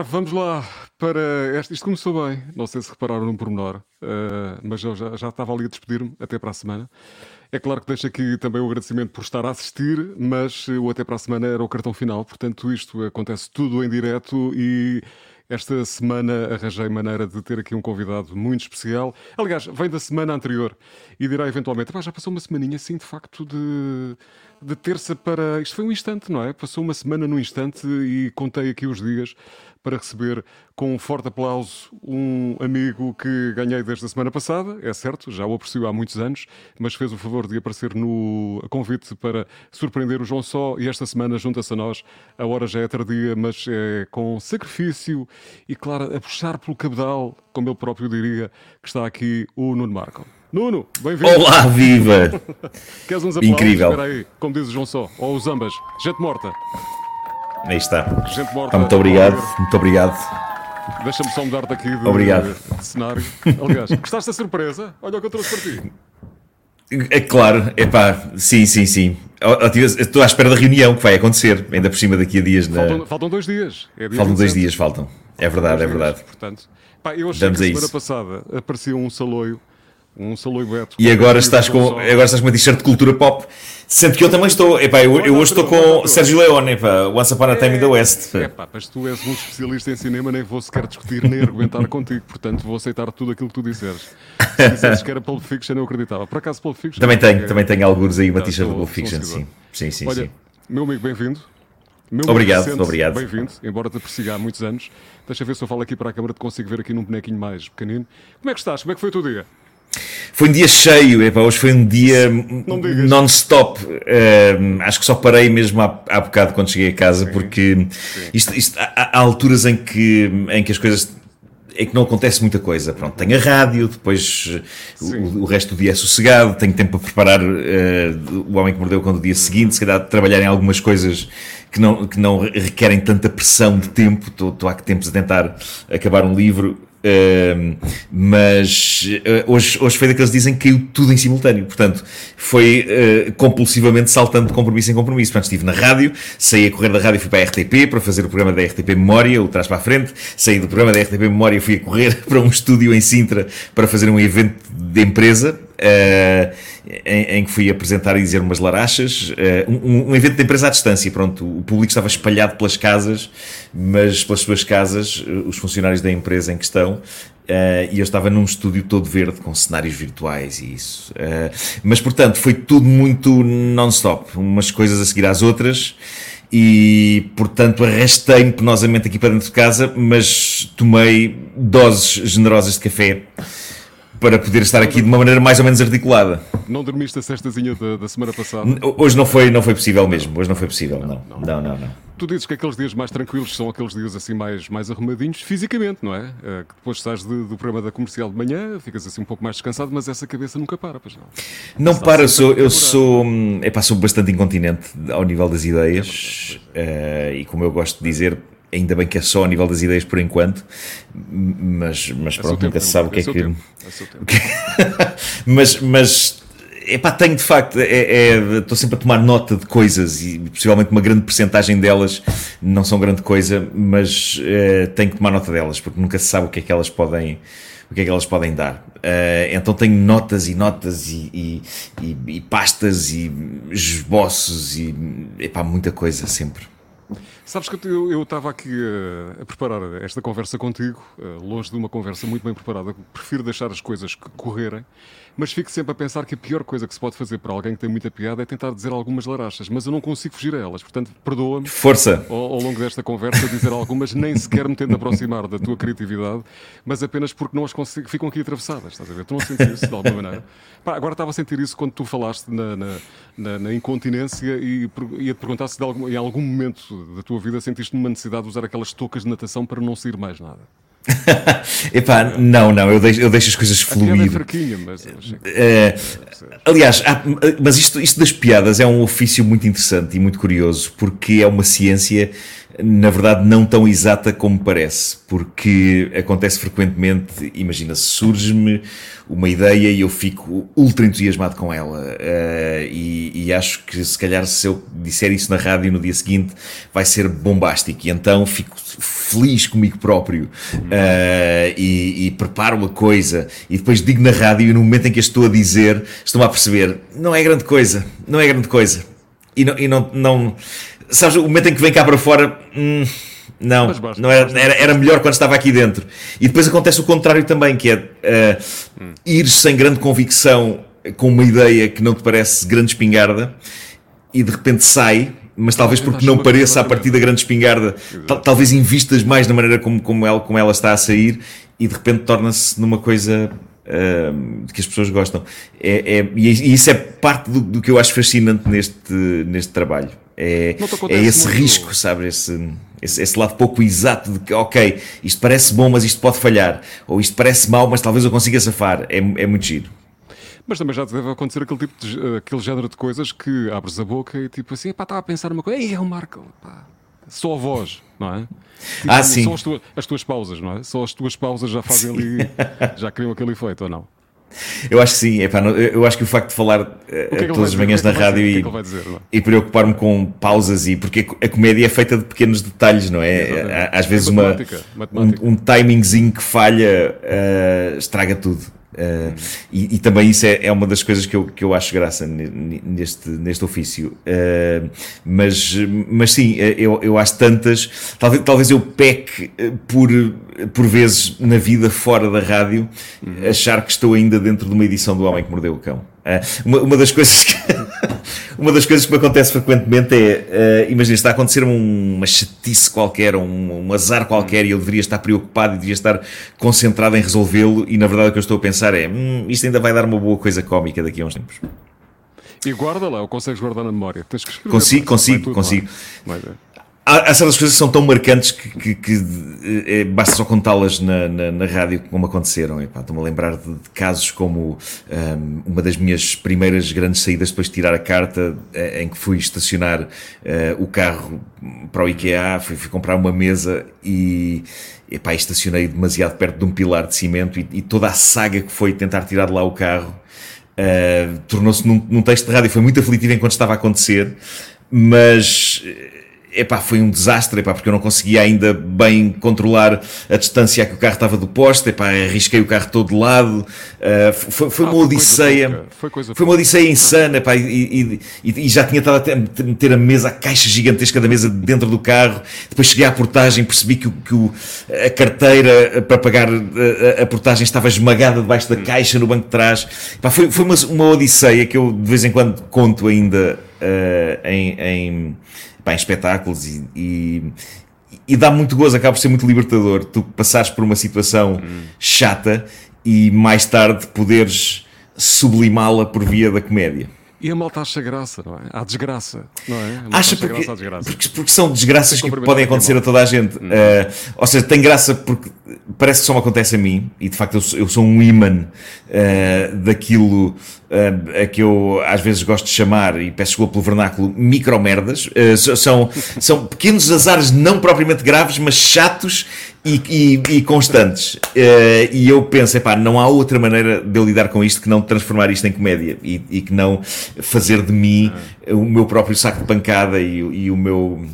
vamos lá para este. Isto começou bem, não sei se repararam num pormenor, uh, mas eu já, já estava ali a despedir-me. Até para a semana. É claro que deixo aqui também o agradecimento por estar a assistir, mas o até para a semana era o cartão final, portanto, isto acontece tudo em direto e esta semana arranjei maneira de ter aqui um convidado muito especial. Aliás, vem da semana anterior e dirá eventualmente: já passou uma semaninha assim, de facto, de, de terça para. Isto foi um instante, não é? Passou uma semana num instante e contei aqui os dias para receber com um forte aplauso um amigo que ganhei desde a semana passada, é certo, já o aprecio há muitos anos, mas fez o favor de aparecer no convite para surpreender o João Só e esta semana junta-se a nós. A hora já é tardia, mas é com sacrifício e, claro, a puxar pelo cabedal, como ele próprio diria, que está aqui o Nuno Marco. Nuno, bem-vindo. Olá, viva! Queres uns aplausos? Incrível. Espera aí, como diz o João Só, ou os ambas, gente morta. Aí está. Morta. muito obrigado, muito obrigado. Deixa-me só mudar-te aqui de, Obrigado. de cenário. Aliás, gostaste da surpresa? Olha o que eu trouxe para ti. É claro, é pá, sim, sim, sim. Estou à espera da reunião que vai acontecer, ainda por cima daqui a dias. Na... Faltam, faltam dois dias. É dia Faltam dois 27. dias, faltam. É verdade, é verdade. Portanto, pá, eu achei Damos que a semana isso. passada aparecia um saloio, um saloio Beto. E agora estás com, agora estás com uma t-shirt de cultura pop, sendo que eu também estou. Epá, eu, eu hoje estou com Sérgio Leone, epá, Once Upon a Time in the West. É pá, mas tu és um especialista em cinema, nem vou sequer discutir nem argumentar contigo, portanto vou aceitar tudo aquilo que tu disseres. Se dissesses que era Pulp Fiction, eu acreditava. Por acaso, Pulp Fiction. Também tenho, é- também tenho alguns aí, sou- de Pulp Fiction, sim. Sim, sim, Olha, sim. meu amigo, bem-vindo. Meu Obrigado, recente, obrigado. Bem-vindo, embora te persiga há muitos anos. Deixa ver se eu falo aqui para a câmara, te consigo ver aqui num bonequinho mais pequenino. Como é que estás? Como é que foi o teu dia? Foi um dia cheio, epá, hoje foi um dia non-stop. Ehm, acho que só parei mesmo há, há bocado quando cheguei a casa, porque isto, isto- há, há alturas em que, em que as coisas. É que não acontece muita coisa. Pronto, tenho a rádio, depois Sim. o, o resto do dia é sossegado, tenho tempo para preparar eh, o Homem que Mordeu quando o dia seguinte, se calhar trabalhar em algumas coisas que não, que não requerem tanta pressão de tempo. Estou, estou há que tempos a tentar acabar um livro. Ehm, mas eh, hoje, hoje foi daqueles que dizem que caiu tudo em simultâneo, portanto foi eh, compulsivamente saltando de compromisso em compromisso. Portanto, estive na rádio, saí a correr da rádio fui para a RTP para fazer o programa da RTP Memória, o Trás para a Frente, saí do programa da RTP Memória fui a correr para um estúdio em Sintra para fazer um evento de empresa. Eh, em, em que fui apresentar e dizer umas larachas, eh, um, um evento de empresa à distância, pronto, o público estava espalhado pelas casas, mas pelas suas casas, eh, os funcionários da empresa em questão, e eu estava num estúdio todo verde, com cenários virtuais e isso. Mas, portanto, foi tudo muito non-stop, umas coisas a seguir às outras, e, portanto, arrastei-me penosamente aqui para dentro de casa, mas tomei doses generosas de café para poder estar aqui de uma maneira mais ou menos articulada. Não dormiste a sextazinha da, da semana passada? Hoje não foi, não foi possível mesmo. Hoje não foi possível, não. Não, não, não. Tu dizes que aqueles dias mais tranquilos são aqueles dias assim mais, mais arrumadinhos fisicamente, não é? Eh, que depois sais de- do programa da comercial de manhã, ficas assim um pouco mais descansado, mas essa cabeça nunca para, pois não. Não para, sou, eu sou, epá, sou bastante incontinente ao nível das ideias. eh, e como eu gosto de dizer, ainda bem que é só ao nível das ideias por enquanto. Mas, mas É pronto, tempo, nunca se sabe o que é seu que. tempo, é mas, mas epá, tenho de facto, é- é- estou sempre a tomar nota de coisas e possivelmente uma grande percentagem delas não são grande coisa, mas eh, tenho que tomar nota delas porque nunca se sabe o que é que elas podem. O que é que elas podem dar? Eh, então tenho notas e notas e, e, e- e pastas e esboços e epá, muita coisa sempre. Sabes que eu estava aqui eh, a preparar esta conversa contigo, eh, longe de uma conversa muito bem preparada. Prefiro deixar as coisas correrem, mas fico sempre a pensar que a pior coisa que se pode fazer para alguém que tem muita piada é tentar dizer algumas larachas, mas eu não consigo fugir a elas. Portanto, perdoa-me Força! ao, ao longo desta conversa dizer algumas, nem sequer me tento aproximar da tua criatividade, mas apenas porque não as consigo, ficam aqui atravessadas, estás a ver? Tu não sentes isso de alguma maneira? Pá, agora estava a sentir isso quando tu falaste na, na, na- na incontinência e ia-te perguntar se algum- em algum momento da tua vida sentiste uma necessidade de usar aquelas toucas de natação para não sair mais nada. Epá, não, não, eu deixo, eu deixo as coisas é fluir. fraquinha, mas eu achei que- Eh, aliás, há- mas isto, isto das piadas é um ofício muito interessante e muito curioso, porque é uma ciência na verdade, não tão exata como parece, porque acontece frequentemente, imagina, surge-me uma ideia e eu fico ultra entusiasmado com ela. Uh, e, e, acho que se calhar se eu disser isso na rádio no dia seguinte vai ser bombástico. E então fico feliz comigo próprio uh, e, e, preparo uma coisa e depois digo na rádio e no momento em que estou a dizer, estou-me a perceber, não é grande coisa, não é grande coisa. E não, e não, não sabes, o momento em que vem cá para fora. Hum, não, basta, não era, era, era, melhor quando estava aqui dentro. E depois acontece o contrário também, que é uh, hum. ir sem grande convicção com uma ideia que não te parece grande espingarda e de repente sai, mas talvez porque não pareça a partir da grande espingarda, talvez invistas mais na maneira como, como, ela, como ela está a sair e de repente torna-se numa coisa uh, que as pessoas gostam. É, é, e isso é parte do, do, que eu acho fascinante neste, neste trabalho. É, é esse muito... risco, sabe? Esse, esse, esse, lado pouco exato de que, ok, isto parece bom, mas isto pode falhar. Ou isto parece mau, mas talvez eu consiga safar. É, é muito giro. Mas também já deve acontecer aquele tipo de, aquele género de coisas que abres a boca e tipo assim, pá, estava a pensar uma coisa, ei, é o Marco, pá. Só a voz, não é? Tipo, ah, sim. Só as tuas, as tuas pausas, não é? Só as tuas pausas já fazem ali, já criam aquele efeito, ou não? Eu acho que sim, epá, eu acho que o facto de falar que é todas as manhãs na rádio e, e preocupar-me com pausas e porque a comédia é feita de pequenos detalhes, não é? Às vezes uma, um, um timingzinho que falha uh, estraga tudo. Uh, e, e, também isso é, é, uma das coisas que eu, que eu acho graça neste, neste ofício. Uh, mas, mas sim, eh, eu, eu acho tantas. Talvez, talvez eu peque por, por vezes na vida fora da rádio, uhum. achar que estou ainda dentro de uma edição do Homem que Mordeu o Cão. Uh, uma, uma das coisas que. uma das coisas que me acontece frequentemente é, uh, imagina, está a acontecer uma chatice qualquer, um, um azar qualquer, e eu deveria estar preocupado e deveria estar concentrado em resolvê-lo, e na verdade o que eu estou a pensar é, hum, isto ainda vai dar uma boa coisa cómica daqui a uns tempos. E guarda lá, ou consegues guardar na memória? Tens que escrever, consigo, consigo, consigo. Há, certas coisas que são tão marcantes que, que, que é, basta só contá-las na, na, na, rádio como aconteceram. Estou-me a lembrar de, de casos como um, uma das minhas primeiras grandes saídas depois de tirar a carta, em que fui estacionar uh, o carro para o IKEA, fui, fui comprar uma mesa e epá, estacionei demasiado perto de um pilar de cimento e, e toda a saga que foi tentar tirar de lá o carro uh, tornou-se num, num texto de rádio. Foi muito aflitivo enquanto estava a acontecer, mas epá, foi um desastre, epá, porque eu não conseguia ainda bem controlar a distância que o carro estava do posto, epá, arrisquei o carro todo de lado, uh, foi, foi ah, uma odisseia, foi, coisa foi, uma odisseia insana, epá, e, e, e, já tinha estado a meter a mesa, a caixa gigantesca da mesa dentro do carro, depois cheguei à portagem, percebi que, que o, a carteira para pagar a, a, portagem estava esmagada debaixo da caixa no banco de trás, epá, foi, foi uma, uma odisseia que eu de vez em quando conto ainda uh, em, em pá, em espetáculos e, e, e, dá muito gozo, acaba por ser muito libertador tu passares por uma situação hum. chata e mais tarde poderes sublimá-la por via da comédia. E a malta acha graça, não é? Há desgraça, não é? Acha porque, porque, porque, são desgraças que podem acontecer a toda a gente. Uh, ou seja, tem graça porque parece que só me acontece a mim, e de facto eu sou, eu sou um imã uh, daquilo uh, a que eu às vezes gosto de chamar, e peço desculpa pelo vernáculo, micromerdas. Uh, são, são pequenos azares não propriamente graves, mas chatos e, e, e constantes. Uh, e eu penso, epá, não há outra maneira de eu lidar com isto que não transformar isto em comédia e, e que não fazer de mim o meu próprio saco de pancada e, e, o, meu,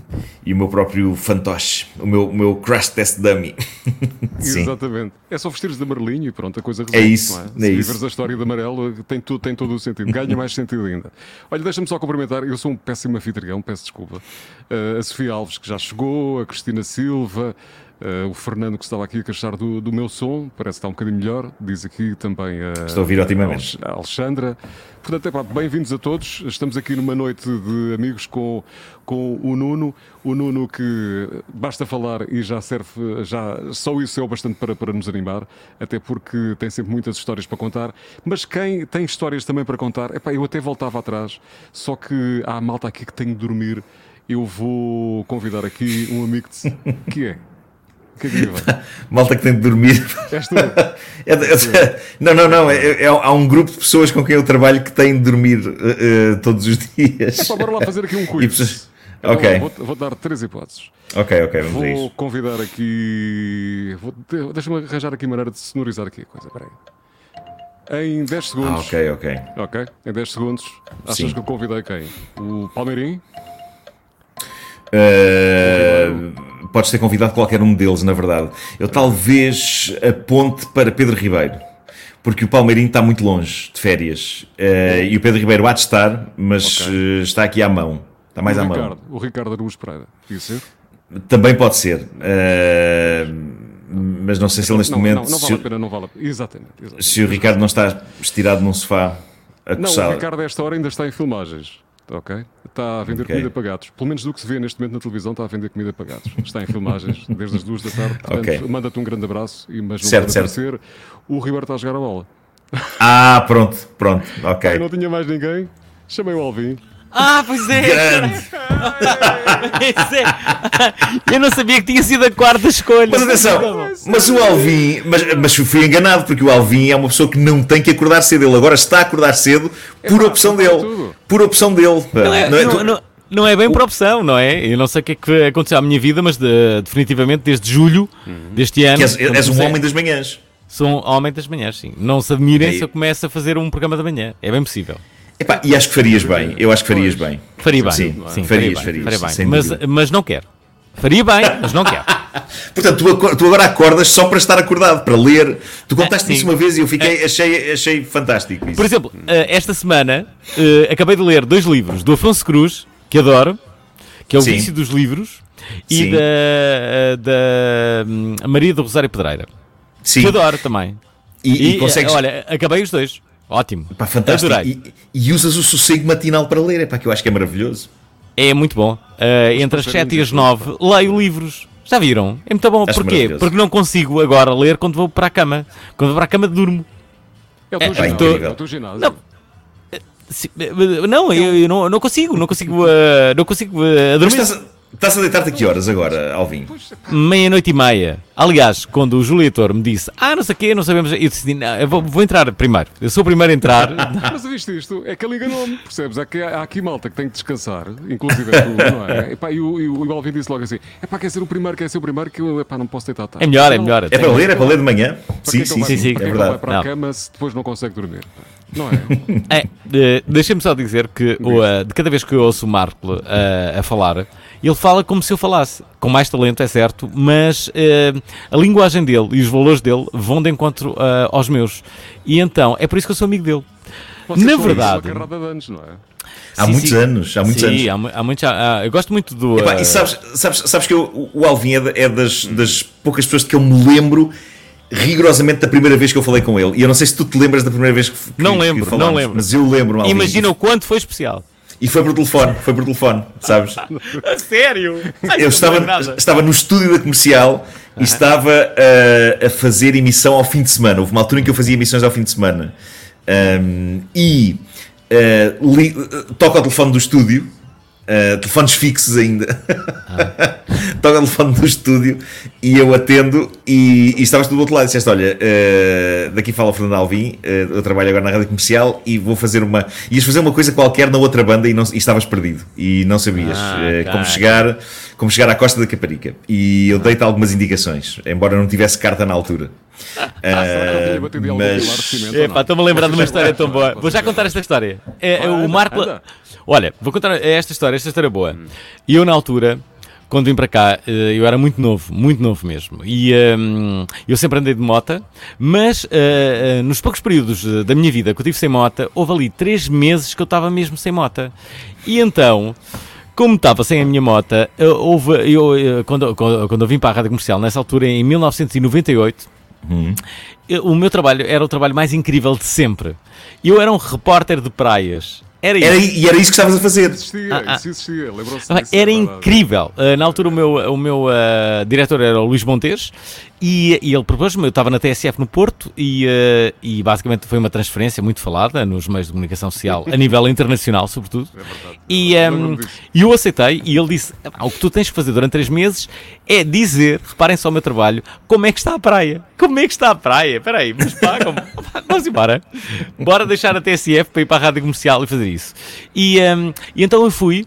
e o meu próprio fantoche, o meu, o meu crash test dummy. Exatamente. É só vestir de amarelinho e pronto, a coisa resolve. É isso. É? é Se isso. a história de amarelo, tem, tu, tem todo o sentido. Ganha mais sentido ainda. Olha, deixa-me só cumprimentar. Eu sou um péssimo anfitrião, peço desculpa. Uh, a Sofia Alves, que já chegou, a Cristina Silva. Uh, o Fernando que estava aqui a queixar do, do meu som, parece que está um bocadinho melhor, diz aqui também a, Estou a ouvir otimamente. a Alexandra. Portanto, é bem-vindos a todos. Estamos aqui numa noite de amigos com, com o Nuno. O Nuno que basta falar e já serve, já, só isso é o bastante para, para nos animar, até porque tem sempre muitas histórias para contar. Mas quem tem histórias também para contar, epá, eu até voltava atrás, só que há malta aqui que tem de dormir. Eu vou convidar aqui um amigo de, que é que é Malta que tem de dormir. És tu? É, é, não, não, não. É, é, há um grupo de pessoas com quem eu trabalho que têm de dormir uh, uh, todos os dias. É bora lá fazer aqui um quiz. Então, Ok. Vou, vou dar três hipóteses. Ok, ok, vamos a Vou isso. convidar aqui. Vou, de- Deixa-me arranjar aqui maneira de sonorizar aqui a coisa. Espera. Em 10 segundos. Ah, ok, ok. Ok, em 10 segundos. Achas Sim. que eu convidei quem? O Palmeirim? Uh, podes ter convidado qualquer um deles, na verdade. Eu talvez aponte para Pedro Ribeiro, porque o Palmeirinho está muito longe de férias. Uh, e o Pedro Ribeiro há de estar, mas Ok. uh, está aqui à mão. Está mais o à Ricardo, mão. O Ricardo Araújo Pereira. Podia ser? Também pode ser. Uh, mas não sei se ele neste não, momento. não, não vale a o- pena, não vale a pena. Exatamente. exatamente. se o Ricardo não está estirado num sofá a Não, o coçar. Ricardo, a esta hora, ainda está em filmagens. Ok? Está a vender Ok. comida para gatos. Pelo menos do que se vê neste momento na televisão, está a vender comida para gatos. Está em filmagens desde as duas da tarde. Portanto, Ok. manda-te um grande abraço. E, mas não Certo, certo. aparecer. O Ribeiro está a jogar a bola. Ah, pronto, pronto, ok. não tinha mais ninguém. Chamei o Alvin. Ah, pois é! Grande. Pois é. Eu não sabia que tinha sido a quarta escolha. Mas atenção, mas o Alvin, mas, mas fui enganado, porque o Alvin é uma pessoa que não tem que acordar cedo. Ele agora está a acordar cedo por opção dele. Por opção dele. Não é, Não é- não- não- não é bem por opção, não é? Eu não sei o que é que aconteceu à minha vida, mas de- definitivamente desde julho deste ano. que és, és um homem das manhãs. Sou um homem das manhãs, sim. Não se admirem se eu começo a fazer um programa da manhã. É bem possível. Epá, e acho que farias bem. Eu acho que farias bem. Faria bem. Sim, sim, farias, faria bem, farias, faria bem. Mas, mas não quero. Faria bem, mas não quero. Portanto, tu, tu agora acordas só para estar acordado, para ler. Tu contaste É, isso uma vez e eu fiquei, achei, achei fantástico. Isso. Por exemplo, eh, esta semana eh, acabei de ler dois livros do Afonso Cruz, que adoro, que é O Sim. Vício dos Livros, Sim. e da, eh, da hum, Maria do Rosário Pedreira, Sim, que adoro também. e, e consegues. eh, olha, acabei os dois. Ótimo. Pá, fantástico. Adorei. E, e usas o sossego matinal para ler. Epá, que eu acho que é maravilhoso. É muito bom. Eh, entre as conseguem 7 e as dizer 9 leio livros. Já viram? É muito bom. Acho Porquê? Porque não consigo agora ler quando vou para a cama. Quando vou para a cama durmo. É o teu É, ginásio. É o teu ginásio. Não. Se- eh, Não, eu, eu não, não consigo, não consigo, eh, não consigo eh, Mas adormecer. estás estás a deitar-te a que horas agora, Alvin? Meia-noite e meia. Aliás, quando o Júlio Heitor me disse, ah, não sei o quê, não sabemos, eu disse, não, eu vou, vou entrar primeiro. Eu sou o primeiro a entrar. Mas viste isto? É que ele enganou-me, percebes? É que há aqui malta que tem que descansar, inclusive é tu, não é? Epá, e, o, e o Alvin disse logo assim: é pá, quer ser o primeiro, quer ser o primeiro, que eu epá, não posso deitar tarde. É melhor, é Não, melhor. É para ler? É para ler de manhã? Sim, é sim, vai- sim, sim, é é ele vai verdade. para a Não. cama se depois não consegue dormir? Não é? É, eh, Deixa-me só dizer que o, eh, de cada vez que eu ouço o Marco eh, a falar, ele fala como se eu falasse. Com mais talento, é certo, mas eh, a linguagem dele e os valores dele vão de encontro eh, aos meus. E então, é por isso que eu sou amigo dele. Vocês Na verdade- anos, não é? Há Sim, muitos sim. anos, há muitos Sim, anos. há, há muitos. há- eu gosto muito do. Epá, eh, e sabes, sabes, sabes que eu- o Alvin é, é das, das poucas pessoas de que eu me lembro rigorosamente da primeira vez que eu falei com ele. E eu não sei se tu te lembras da primeira vez que, que Não que lembro, falámos, não lembro. Mas eu lembro, Alvin. Imagina o quanto foi especial. E foi por telefone, foi por telefone, sabes? A sério? Eu estava, estava no estúdio da comercial e estava uh, a fazer emissão ao fim de semana. Houve uma altura em que eu fazia emissões ao fim de semana. Um, e uh, li- uh, toca o telefone do estúdio, uh, telefones fixos ainda. toca o telefone do estúdio e eu atendo. E, e estavas do outro lado e disseste: Olha, uh, daqui fala o Fernando Alvim, uh, eu trabalho agora na rádio comercial e vou fazer uma. Ias fazer uma coisa qualquer na outra banda e, não, e estavas perdido e não sabias Ah, uh, como chegar como chegar à costa da Caparica. E eu dei-te algumas indicações, embora não tivesse carta na altura. Ah, de mas estou-me a lembrar de uma história tão boa. Vou já contar esta história. É, é Ah, o Marco. Olha, vou contar esta história, esta história é boa. E eu, na altura, quando vim para cá, eh, eu era muito novo, muito novo mesmo. E hum, eu sempre andei de mota, mas eh, nos poucos períodos da minha vida que eu tive sem mota, houve ali três meses que eu estava mesmo sem mota. E então. Como estava sem a minha mota, houve, eu, quando, quando, quando eu vim para a rádio comercial, nessa altura, em 1998, eu- o meu trabalho era o trabalho mais incrível de sempre. Eu era um repórter de praias. Era. Era, e era isso que estavas a fazer. Existia, Ah, ah. isso existia, lembram-se Ah? Era é verdade. incrível. Uh, na altura, o meu, o meu uh, diretor era o Luís Montes e, e ele propôs-me. Eu estava na TSF no Porto e, uh, e basicamente foi uma transferência muito falada nos meios de comunicação social, a nível internacional, sobretudo. É verdade. E, um, e eu aceitei e ele disse: "Epá, O que tu tens que fazer durante três meses é dizer, reparem só o meu trabalho, como é que está a praia. Como é que está a praia? Espera aí, mas Vamos embora. Bora deixar a TSF para ir para a rádio comercial e fazer isso. E, um, e então eu fui.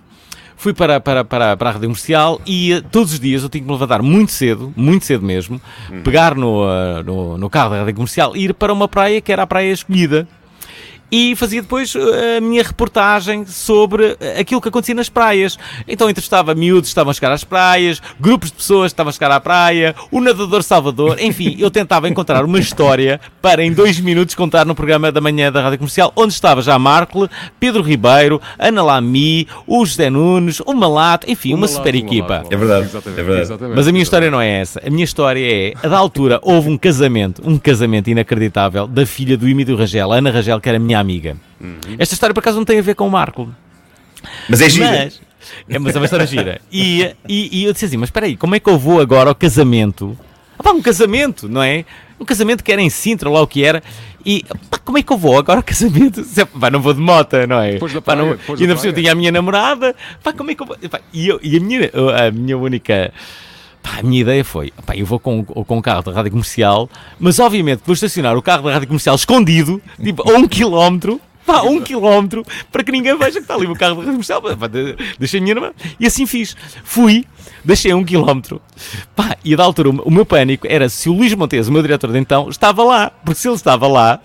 fui para, para, para, para a rádio comercial e uh, todos os dias eu tinha que me levantar muito cedo, muito cedo mesmo, Hum. pegar no, uh, no, no carro da rádio comercial e ir para uma praia que era a praia escolhida e fazia depois uh, a minha reportagem sobre uh, aquilo que acontecia nas praias. Então entrevistava miúdos que estavam a chegar às praias, grupos de pessoas que estavam a chegar à praia, o nadador Salvador, enfim, eu tentava encontrar uma história para em dois minutos contar no programa da manhã da Rádio Comercial, onde estava já Marco, Pedro Ribeiro, Ana Lamy, o José Nunes, o Malato, enfim, uma Malato, super equipa. Malato. É verdade, Exatamente, é verdade. exatamente, Mas a minha história não é essa. A minha história é, a da altura, houve um casamento, um casamento inacreditável da filha do Emílio Rangel, a Ana Rangel, que era minha amiga. Esta história, por acaso, não tem a ver com o Marco. Mas é gira. Mas, é, mas é uma história gira. E, e, e eu disse assim, mas espera aí, como é que eu vou agora ao casamento? Ah, pá, um casamento, não é? Um casamento que era em Sintra, lá o que era. E pá, como é que eu vou agora ao casamento? Se- Pá, não vou de mota, não é? Depois da Pá, não- praia, depois e ainda por cima praia. tinha a minha namorada. Pá, como é que eu vou? Pá, e, eu- e a, minha, a minha única. Pá, a minha ideia foi, pá, eu vou com, com o carro da rádio comercial, mas obviamente vou estacionar o carro da rádio comercial escondido, tipo a um quilómetro, pá, um quilómetro, para que ninguém veja que está ali o carro da rádio comercial. Pá, de- deixei a minha namorada. E assim fiz. Fui, deixei a um quilómetro, pá, e da altura o, meu pânico era se o Luís Montes, o meu diretor de então, estava lá, porque se ele estava lá.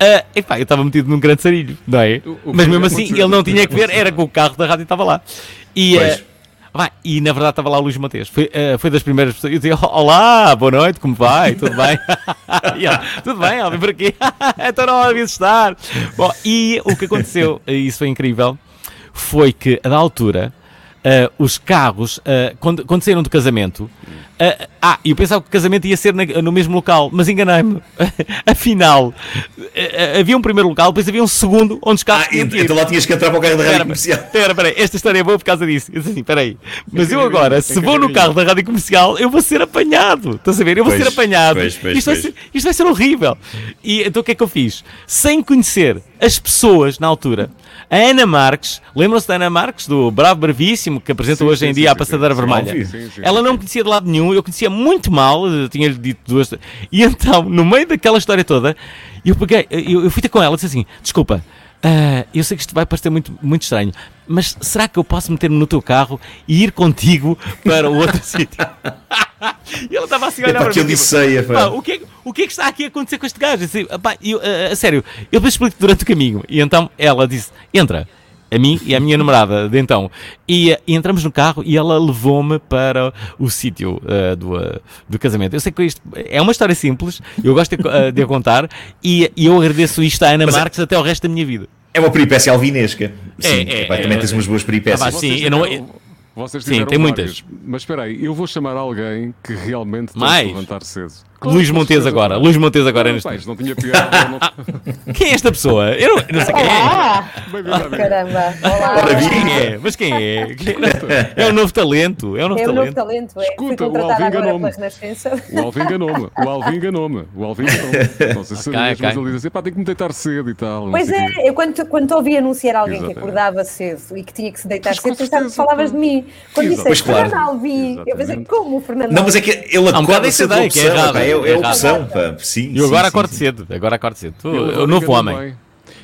ah, epá, eu estava metido num grande sarilho, não é? O- o Mas mesmo é assim, ele não tinha que ver, era que o carro da rádio estava lá. E, Pois. Vai, e na verdade estava lá o Luís Mateus. Foi, eh, foi das primeiras pessoas. Eu dizia: Olá, boa noite, como vai? Tudo bem? E Tudo bem, Alvin, por aqui? então não havia estar. Bom, e o que aconteceu, isso foi incrível, foi que, da altura, eh, os carros, eh, quando, quando saíram do casamento, eh, ah, eu pensava que o casamento ia ser na- no mesmo local, mas enganei-me. Afinal, havia um primeiro local, depois havia um segundo onde os carros Ah, ir. então lá tinhas que entrar para o carro da rádio comercial. espera, espera, esta história é boa por causa disso. Eu disse assim, espera aí. Mas eu agora, se vou no carro da rádio comercial, eu vou ser apanhado. Estás a ver? Eu vou Pois, ser apanhado. pois, pois, isto, vai ser, isto vai ser horrível. E então o que é que eu fiz? Sem conhecer as pessoas na altura, a Ana Marques, lembram-se da Ana Marques, do Bravo Bravíssimo, que apresenta Sim, hoje sim, em sim, dia a sim, Passadeira sim. Vermelha. Óbvio. Sim, sim, Ela não me conhecia de lado nenhum, eu conhecia muito mal, eu tinha-lhe dito duas. E então, no meio daquela história toda, eu peguei, eu, eu fui ter com ela e disse assim: desculpa, ah, eu sei que isto vai parecer muito, muito estranho, mas será que eu posso meter-me no teu carro e ir contigo para o outro sítio? e ela estava assim a olhar para mim. tipo, odisseia. "Pá, o, que é, o que é que está aqui a acontecer com este gajo? "Pá, eu, ah, a sério, eu depois explico durante o caminho. E então ela disse: entra. A mim e a minha namorada de então. E, ah, e entramos no carro e ela levou-me para o sítio ah, do, ah, do casamento. Eu sei que isto é uma história simples, eu gosto de, ah, de a contar e, e eu agradeço isto à Ana Mas é- Marques até o resto da minha vida. É uma peripécia alvinesca. Sim, é, é, também é. tens umas boas peripécias. Ah, pá, sim, eu não- tiveram- Vocês Sim, tem várias. Mas espera aí, eu vou chamar alguém que realmente tem Mais? que levantar cedo. Luís Montes agora. Luís Montes agora neste Não, isto não tinha piada. não- Quem é esta pessoa? Eu não, eu não sei quem é. Ah, Bem-vindo, caramba. Olá. Ora, Quem é? Mas quem é? É? É um novo talento. É um novo É o novo talento. talento, é. Escuta, o Alvin enganou-me. O Alvin enganou-me. O Alvin enganou-me. O Alvin enganou-me. Não sei se sabias, mas ele diz assim: pá, tenho que me deitar cedo e tal. Pois é, eu quando, quando te ouvi anunciar alguém Exatamente. que acordava cedo e que tinha que se deitar Mas cedo, pensava que certeza, falavas de mim. Quando disseste claro. Fernando Alvim, eu pensei, como o Fernando Não, mas é que ele acorda essa cedo ideia, que é errado, é, é opção, pá. Sim, E eu agora sim, acordo sim, cedo. Agora acordo cedo. Tu, Ele o novo homem. bem.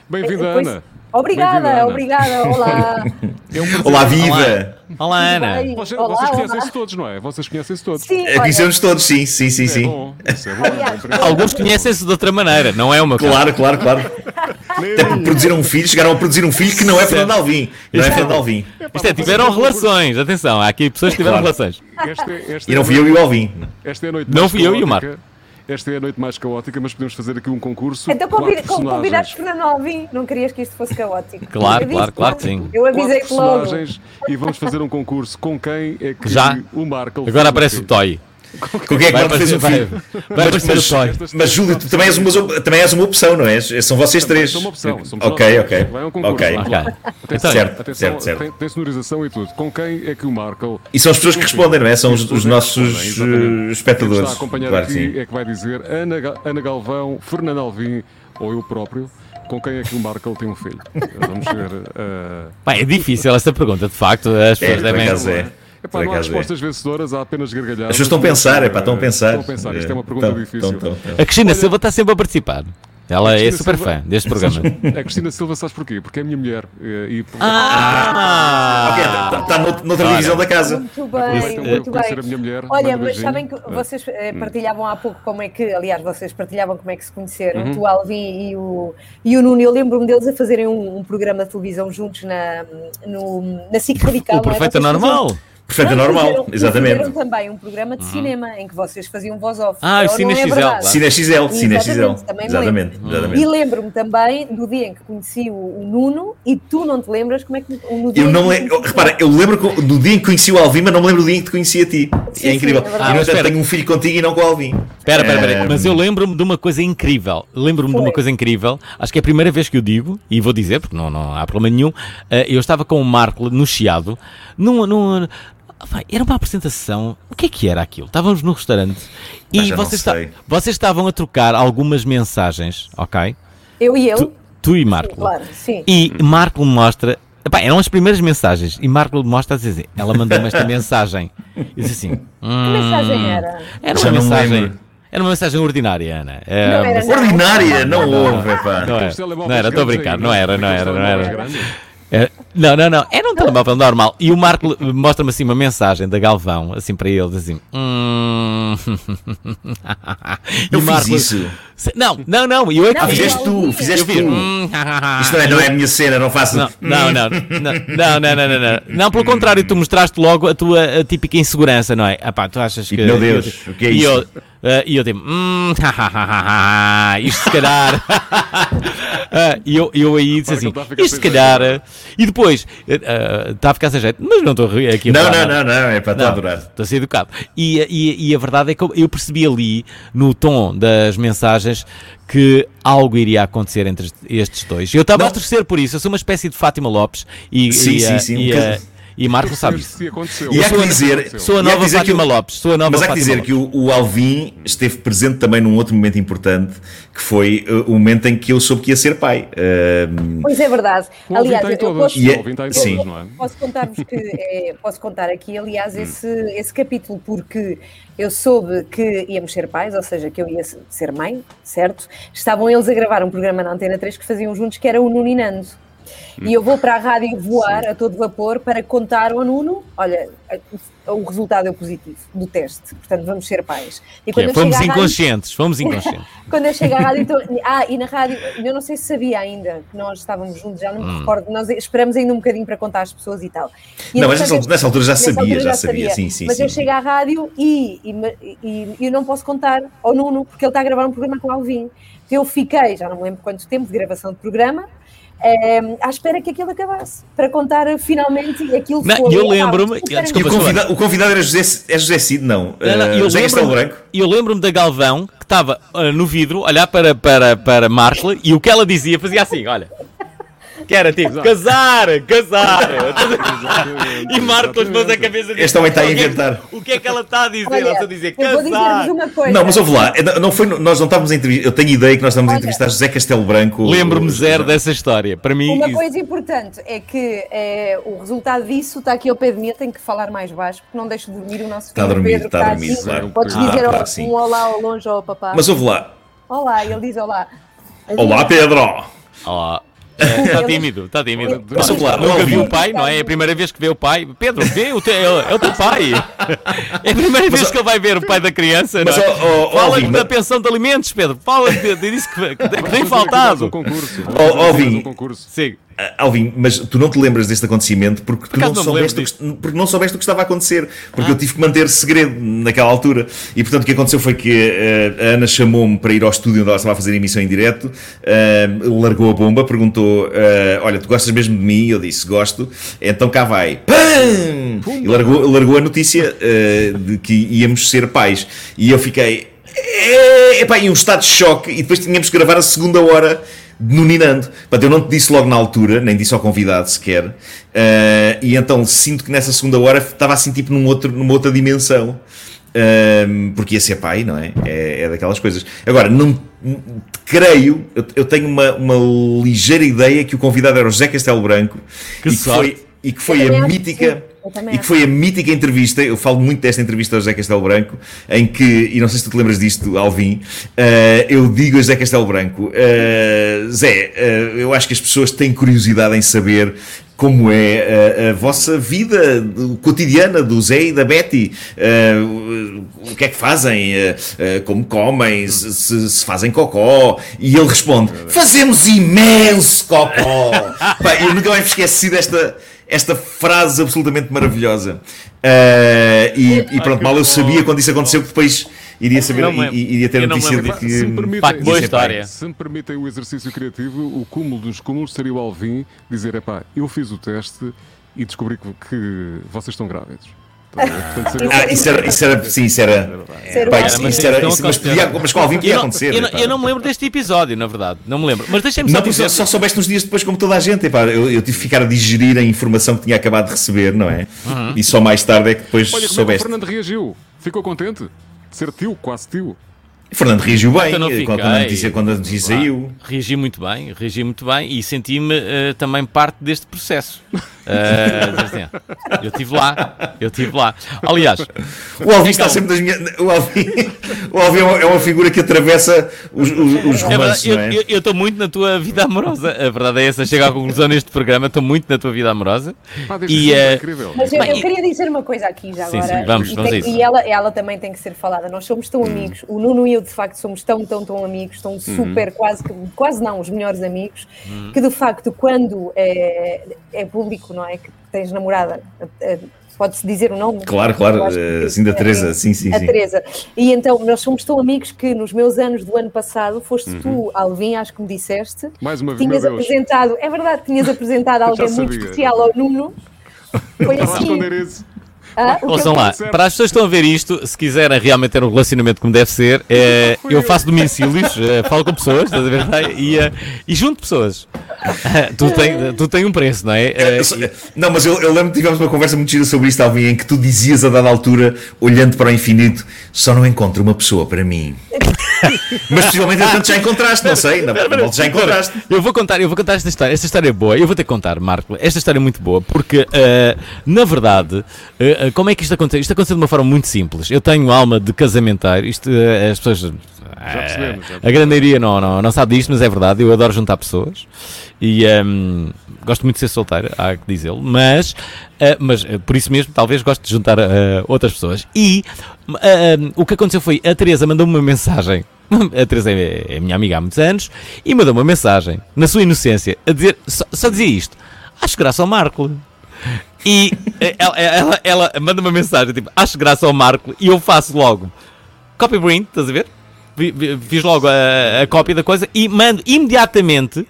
Bem-vinda, Pois- Ana. Obrigada, Ana. obrigada, olá. É um. Olá, viva! Olá, Ana. bem? Vocês, Olá, vocês olá. conhecem-se todos, não é? Vocês conhecem-se todos. Sim, É, Conhecemos todos, sim, sim, sim, É sim. bom. É bom. Bem, Alguns conhecem-se de outra maneira, não é uma Claro, claro, claro. Até porque produziram um filho, chegaram a produzir um filho que não é Fernando Alvim. Não é Isto é- Fernando Alvim. Isto é, tiveram relações. Atenção, há aqui pessoas que tiveram Claro. relações. Esta, é- esta E é não fui eu e o Alvim. Esta é a noite Não fui eu e o caótica. Esta é a noite mais caótica, mas podemos fazer aqui um concurso. Então convida- convidaste Fernando Alvim, não querias que isto fosse caótico. Claro, claro, claro que sim. Eu avisei logo. personagens e vamos fazer um concurso com quem é que Já? o Marco. Agora aparece o Toy. Com quem é que Vai Marco fez um vai, filho? vai aparecer o mas- Toy. Mas Júlio, tu também és, uma, também és uma opção, não és? São vocês três. São uma opção. somos Ok, nós. ok. Vai um concurso. Ok. vamos lá. Ok. Atenção, Certo, atenção, certo, certo. Tem, tem sonorização e tudo. Com quem é que o Marco. E são as pessoas que respondem, não é? São os, os nossos Exatamente. eh, Quem espectadores. está a acompanhar Claro que aqui sim. é que vai dizer Ana, Ana Galvão, Fernando Alvim ou eu próprio. Com quem é que o Marco tem um filho? Vamos ver. Pá, é difícil esta pergunta, de facto. As É, pessoas por devem. é. Epá, não há é. respostas vencedoras, há apenas gargalhadas. As pessoas estão a pensar, é pá, estão a pensar. Estão a pensar, isto é uma pergunta Estão, difícil. estão, estão. A Cristina Silva está sempre a participar. Ela é super Silva- fã deste programa. A Cristina Silva, sabes porquê? Porque é a minha mulher. eh, E, Ah! Ok, está tá nout- noutra divisão da casa. Muito bem, muito bem. a minha mulher. Olha, mas beijinho. sabem que Ah. vocês eh, partilhavam há pouco como é que, aliás, vocês partilhavam como é que se conheceram, Uhum. tu, Alvin e o, e o Nuno. Eu lembro-me deles a fazerem um, um programa de televisão juntos na, no, na SIC Radical. O é? perfeito é Vocês faziam- normal. Perfeito, é Não, normal, fizeram- exatamente. Fizeram também um programa de cinema em que vocês faziam voz off. Ah, o não Cine é XL, claro. Cine XL, Cine XL. Exatamente, Exatamente, lembro. exatamente. E lembro-me também do dia em que conheci o, o Nuno e tu não te lembras como é que no dia Eu não que lembro, conheci- repara, eu lembro co- do dia em que conheci o Alvin, mas não me lembro do dia em que te conheci a ti. Sim, é incrível. sim, é Ah, entanto espera. tenho um filho contigo e não com o Alvin. Espera, espera, espera. Mas eu lembro-me de uma coisa incrível. Lembro-me de uma coisa incrível. Acho que é a primeira vez que eu digo, e vou dizer, porque não, não há problema nenhum. eh, eu estava com o Marco no Chiado, num. num era uma apresentação. O que é que era aquilo? Estávamos no restaurante e não vocês, vocês estavam a trocar algumas mensagens, ok? Eu e eu. Tu, tu e Marco. Claro, sim. E Marco mostra. Epá, eram as primeiras mensagens. E Marco mostra a dizer assim: ela mandou-me esta mensagem. E disse assim: Que mensagem era? Era Já uma não me mensagem. Era uma mensagem ordinária, Ana. É, Não era. Ordinária, não houve, pá. Não, é. Não era, estou a brincar, não era, não era, não telemóveis era. É, não, não, não. Era um telemóvel normal. E o Marco mostra-me assim uma mensagem da Galvão, assim para ele, assim. Hum... Eu Marco... fiz isso. Não, não, não. Eu é que ah, fizeste tu, fizeste tu. Hum, isto não é, não é a minha cena, não faço. Hum. Não, não, não, não, não, não, não, não. Não, pelo contrário, tu mostraste logo a tua a típica insegurança, não é? Ah, pá, tu achas tipo, que. E, meu Deus, eu... o que é isso? Eu eh, e eu tipo, hum, isto se calhar. Ah, E eu, eu aí disse assim, isto se calhar. eh, E depois, está a ficar sem jeito, mas não estou a rir aqui a Não, não, não, não, é para te Não, adorar. Estou a ser educado. E, e, e a verdade é que eu, eu percebi ali, no tom das mensagens, que algo iria acontecer entre est- estes dois. Eu estava a torcer por isso. Eu sou uma espécie de Fátima Lopes e, Sim, e, sim, sim, e, um eh. E Marco sabe isso. Se aconteceu. E há que Aconteceu. dizer- Aconteceu. Sou a nova que dizer que Fátima o- Lopes. Sou a nova Mas há que dizer Lopes. que o, o Alvin esteve presente também num outro momento importante, que foi uh, o momento em que eu soube que ia ser pai. Uh, Pois é verdade. O Aliás, em eu posso, E é- O Alvin está em sim. é? posso contar-vos que é, posso contar aqui, aliás, esse, esse capítulo, porque eu soube que íamos ser pais, ou seja, que eu ia ser mãe, certo? Estavam eles a gravar um programa na Antena 3 que faziam juntos, que era o Nuno e eu vou para a rádio voar a todo vapor para contar ao Nuno: olha, o resultado é positivo do teste, portanto vamos ser pais. E é, eu fomos chego à rádio- inconscientes, fomos inconscientes. quando eu chego à rádio, então, ah, e na rádio, eu não sei se sabia ainda que nós estávamos juntos, já não Hum. me recordo, nós esperamos ainda um bocadinho para contar às pessoas e tal. E, Não, mas nessa- nessa altura já nessa sabia, altura já sabia, sim, sim, Mas eu sim. chego à rádio e, e, e- e eu não posso contar ao Nuno, porque ele está a gravar um programa com o Alvin. Então eu fiquei, já não me lembro quanto tempo de gravação de programa, eh, à espera que aquilo acabasse, para contar eh, finalmente aquilo Não, foi. eu lembro-me- o, o convidado era José, é José Cid, não. Não, não, Uh, eu lembro-me lembro-me da Galvão que estava ah, no vidro, a olhar para, para, para Marco e o que ela dizia fazia assim: olha. Que era tipo, casar, casar. e Marco pôs a cabeça Este homem está a "O que é que- inventar." O que é que ela está a dizer? Olha, ela está a dizer eu vou dizer-vos casar. uma coisa. Não, mas ouve lá, é, não foi, nós não estávamos a entrevistar. Eu tenho ideia que nós estamos a entrevistar José Castelo Branco. Lembro-me zero dessa história. Para mim, Uma isso- coisa importante é que eh, o resultado disso está aqui ao pé de mim, eu tenho que falar mais baixo, porque não deixo dormir o nosso Está a dormir, Pedro, está a dormir, claro. Podes Ah, dizer um olá ao longe ao papá. Mas ouve lá. Olá, ele diz olá. Olá, Pedro! É, Está tímido, está tímido. Mas, ouve lá, Nunca vi o pai, não é? É a primeira vez que vê o pai. Pedro, vê, o teu, é o teu pai. É a primeira vez que ele vai ver o pai da criança, Mas, não é? ó, ó, ó, Fala Alvin, da mas- pensão de alimentos, Pedro. Fala de- de- disso que, que, tem faltado. Um concurso. Fazer Vim. um concurso. Sim. Ah, Alvin, mas tu não te lembras deste acontecimento porque tu acaso não, não soubeste que, porque não soubeste o que estava a acontecer. Porque Ah. eu tive que manter segredo naquela altura. E portanto o que aconteceu foi que eh, a Ana chamou-me para ir ao estúdio onde ela estava a fazer a emissão em direto, eh, largou a bomba, perguntou: Olha, tu gostas mesmo de mim? Eu disse: Gosto, então cá vai. Pam! E largou, largou a notícia de que íamos ser pais. E eu fiquei. Epá, em um estado de choque, e depois tínhamos que gravar a segunda hora no Ninando. Portanto, eu não te disse logo na altura, nem disse ao convidado sequer, eh, e então sinto que nessa segunda hora estava assim tipo num outro, numa outra dimensão. Ehm, porque ia ser pai, não é? é? é daquelas coisas. Agora, não creio, eu, eu tenho uma, uma ligeira ideia que o convidado era o José Castelo Branco Que e, que foi, e que foi a mítica. E que foi a mítica entrevista, eu falo muito desta entrevista ao José Castelo Branco, em que, e não sei se tu te lembras disto, Alvin, uh, eu digo a José Castelo Branco, uh, Zé, uh, eu acho que as pessoas têm curiosidade em saber como é a, a, vossa vida cotidiana do Zé e da Betty. Uh, o que é que fazem? Uh, uh, como comem? Se, se, fazem cocó? E ele responde: Fazemos imenso cocó! Pá, eu nunca mais esqueci desta esta frase absolutamente maravilhosa. e, e pronto, mal eu sabia quando isso aconteceu que depois iria saber e, iria ter a notícia de que. Se me, permitem, boa história. se me permitem o exercício criativo, o cúmulo dos cúmulos seria o Alvin dizer: epá, eu fiz o teste e descobri que, que vocês estão grávidos. Ah, isso era, isso era, sim, isso era. Pá, isso, isso era isso, mas, podia, mas com Alvin podia acontecer. Eu, não, eu não me lembro deste episódio, na verdade. Não me lembro. Mas deixem-me só. Não, dizer... só soubeste uns dias depois, como toda a gente. Epá, eu, eu tive que ficar a digerir a informação que tinha acabado de receber, não é? Uhum. E só mais tarde é que depois Olha, soubeste. Olha, é o Fernando reagiu? Ficou contente? de ser tio, quase tio. Fernando reagiu bem quando a notícia, quando a notícia saiu. Reagi muito bem, reagi muito bem e senti-me uh, também parte deste processo. Uh, eu estive lá, eu estive lá. Aliás, o Alvin está sempre das minhas. O Alvin, o Alvin é uma figura que atravessa os, os, os é romances. É eu estou muito na tua vida amorosa. A verdade é essa. Chego à conclusão neste programa. Estou muito na tua vida amorosa. Ah, e, é incrível. Mas eu, eu, queria dizer uma coisa aqui já sim, agora. Sim, vamos, e, vamos tem, e ela, ela também tem que ser falada. Nós somos tão hum. amigos. O Nuno e eu, de facto, somos tão, tão, tão amigos. Tão uhum. super, quase, quase não, os melhores amigos. Hum. Que de facto, quando é, é público, não é? Que tens namorada, pode-se dizer o nome? Claro, claro, assim da Teresa, sim, sim. A sim. Teresa. E então, nós somos tão amigos que nos meus anos do ano passado, foste uhum. tu, Alvin, acho que me disseste, Mais uma vez, tinhas apresentado, é verdade, tinhas apresentado alguém muito especial ao Nuno. Foi assim. Ah, Ouçam lá, para as pessoas que estão a ver isto, se quiserem realmente ter um relacionamento como deve ser, é, eu faço domicílios, é, falo com pessoas, estás a ver? E, é, e junto pessoas. tu, tem, tu tem um preço, não é? é não, mas eu, eu lembro que tivemos uma conversa muito gira sobre isto, Alvin, em que tu dizias a dada altura, olhando para o infinito, só não encontro uma pessoa para mim. mas possivelmente tanto já encontraste, não sei, na volta já encontraste. Eu vou contar, eu vou contar esta história. Esta história é boa, eu vou ter que contar, Marco. Esta história é muito boa, porque uh, na verdade, uh, como é que isto aconteceu? Isto aconteceu de uma forma muito simples. Eu tenho alma de casamenteiro, isto uh, as pessoas. A grandeiria não, não, não sabe disto, mas é verdade. Eu adoro juntar pessoas e um, gosto muito de ser solteiro, há que dizê-lo, mas, uh, mas uh, por isso mesmo talvez gosto de juntar uh, outras pessoas. E o que aconteceu foi a Teresa mandou-me uma mensagem. A Teresa é, é minha amiga há muitos anos e mandou uma mensagem, na sua inocência, a dizer, só, só dizia isto: Acho graça ao Marco. E ela, ela, ela manda uma mensagem tipo: Acho graça ao Marco e eu faço logo copy print, estás a ver? Fiz logo a, a cópia da coisa e mando imediatamente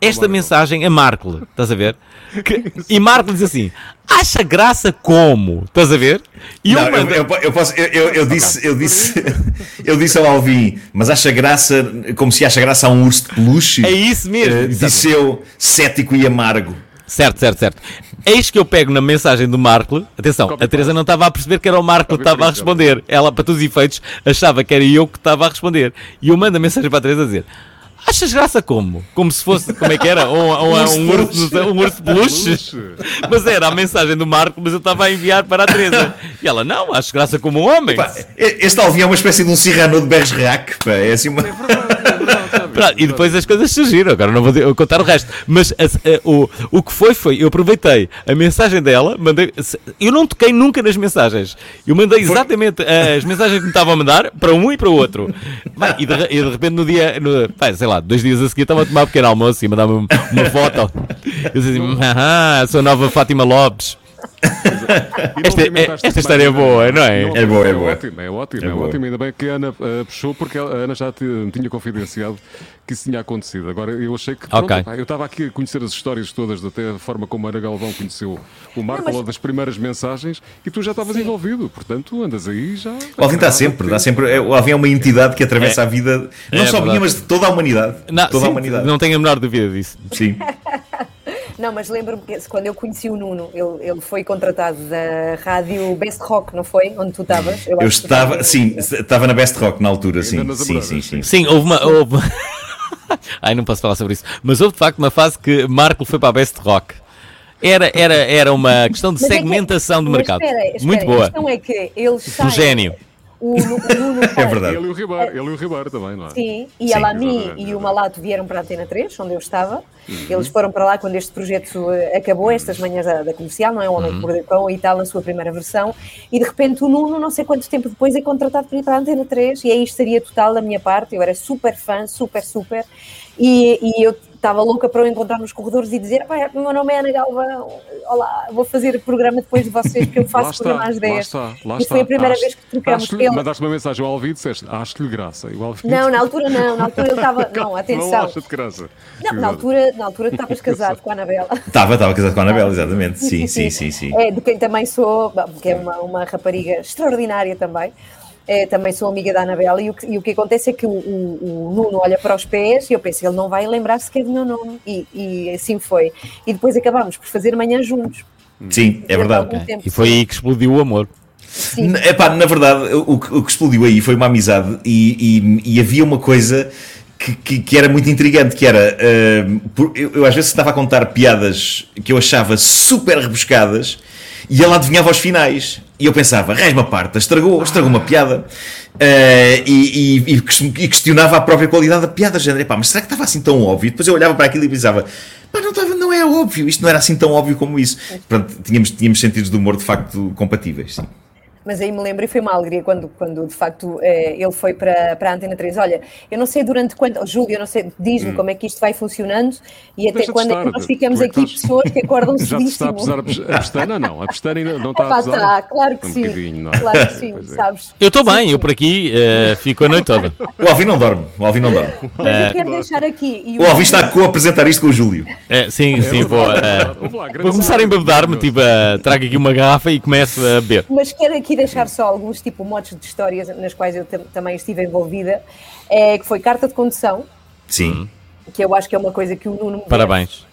esta mensagem a Marco, estás a ver? Que, e Marco diz assim: acha graça como? Estás a ver? E não, eu, eu, eu, posso, eu, eu, disse, eu, disse, eu disse ao Alvin, mas acha graça como se acha graça a um urso de peluche? É isso mesmo. Uh, disse eu, cético e amargo. Certo, certo, certo. Eis que eu pego na mensagem do Marco. Atenção, a Teresa não estava a perceber que era o Marco que estava a responder. Ela, para todos os efeitos, achava que era eu que estava a responder. E eu mando a mensagem para a Teresa a dizer: Achas graça como? Como se fosse, como é que era? Um, um, um, urso, um urso de peluche? Mas era a mensagem do Marco, mas eu estava a enviar para a Teresa. E ela, não, acho graça como um homem. Este Alvin é uma espécie de um Cyrano de Bergerac, é assim uma... É verdade, é verdade, e depois as coisas surgiram, agora não vou contar o resto. Mas a, a, o, o que foi, foi, eu aproveitei a mensagem dela, mandei, eu não toquei nunca nas mensagens. Eu mandei exatamente as mensagens que me estavam a mandar para um e para o outro. Vai, e, de, e, de, repente no dia, no, vai, sei lá, dois dias a seguir estava a tomar um pequeno almoço e mandava uma, uma foto. Eu disse assim, ah, sou a nova Fátima Lopes. Esta, é, esta história é boa, não é? é boa, é boa. É ótimo, é ótimo, é, é ótimo. Ainda bem que a Ana uh, puxou, porque a Ana já me tinha confidenciado que isso tinha acontecido. Agora, eu achei que. Pronto, okay. pá, eu estava aqui a conhecer as histórias todas, até a forma como a Ana Galvão conheceu o Marco, não, mas... das primeiras mensagens, e tu já estavas envolvido. Portanto, andas aí já. O Alvin está sempre, dá sempre. É, o Alvin é uma entidade que atravessa é. a vida, não é, só minha, mas de toda a humanidade. Não, toda sim, a humanidade. Não tenho a menor dúvida disso. Sim. Não, mas lembro-me que quando eu conheci o Nuno, ele, ele foi contratado da rádio Best Rock, não foi? Onde tu estavas? Eu, eu estava, sim, estava na Best Rock na altura, sim. Sim, sim, sim. Sim, houve uma. Houve... Ai, não posso falar sobre isso. Mas houve de facto uma fase que Marco foi para a Best Rock. Era, era, era uma questão de Mas é que- segmentação do mas mercado. espera, espera, Muito A boa. questão é que eles Um saem. O, o Nuno É verdade. Ele e o Ribeiro, ele e o Ribeiro também, não é? Sim, e Sim, a Lami e o Malato vieram para a Antena 3, onde eu estava. Eles foram para lá quando este projeto eh, acabou, estas manhãs da, da comercial, não é? O Homem que Mordeu o Cão e tal, na sua primeira versão. E de repente o Nuno, não sei quanto tempo depois, é contratado para ir para a Antena 3 e aí estaria total da minha parte. Eu era super fã, super, super. E, e eu estava louca para o encontrar nos corredores e dizer: "Pá, o meu nome é Ana Galvão, olá, vou fazer programa depois de vocês, porque eu Lá faço está, programa às lá 10. está, lá e foi a primeira Acho- vez que trocamos. acho-lhe- Ele- Mandaste uma mensagem ao Alvi e disseste, acho-lhe graça. E Não, na altura não, na altura ele estava. Não, Não atenção. acha-te graça. Não, na altura, na altura tu estavas casado com a Anabela. Estava, estava casado com a Anabela, exatamente. Sim, sim, sim, sim. É, de quem também sou, que é uma, uma rapariga extraordinária também. É, também sou amiga da Anabela e o, que, e o que acontece é que o, o- o Nuno olha para os pés e eu penso, ele não vai lembrar sequer do meu nome. E, e assim foi. E depois acabámos por fazer manhã juntos. Sim, é verdade. E foi aí que explodiu o amor. N- Epá, na verdade, o, que- o que explodiu aí foi uma amizade e, e- e havia uma coisa que, que- que era muito intrigante, que era, ah, por- eu, eu às vezes estava a contar piadas que eu achava super rebuscadas e ele adivinhava os finais. E eu pensava, resma parta, estragou, estragou uma piada. Ah, e, e- e ques- questionava a própria qualidade da piada, género, mas será que estava assim tão óbvio? Depois eu olhava para aquilo e pensava, pá, não, estava, não é óbvio, isto não era assim tão óbvio como isso. Portanto, tínhamos, tínhamos sentidos de humor de facto compatíveis, sim. Mas aí me lembro e foi uma alegria quando, quando de facto eh, ele foi para, para a Antena 3. Olha, eu não sei durante quanto, oh, Júlio, eu não sei, diz-me como é que isto vai funcionando e até quando é estar, que nós ficamos é que aqui estás- pessoas que acordam Já te está a cedíssimo. pesar a pes- a pestana? Não, a pestana ainda não está a pesar. tá, claro que Um sim. é? Claro que sim, é. sabes? Eu estou bem, eu por aqui eh, fico a noite toda. O Alvin não dorme, o Alvin não dorme. Mas eu quero deixar aqui. E O Alvin está a co-apresentar isto com o Júlio. É, sim, sim, vou. eh, grande vou começar a embebedar-me, tipo, eh, trago aqui uma garrafa e começo a beber. Mas quero aqui deixar só alguns tipo motes de histórias nas quais eu tam- também estive envolvida, é, que foi carta de condução, Sim. Que eu acho que é uma coisa que o Nuno. Parabéns.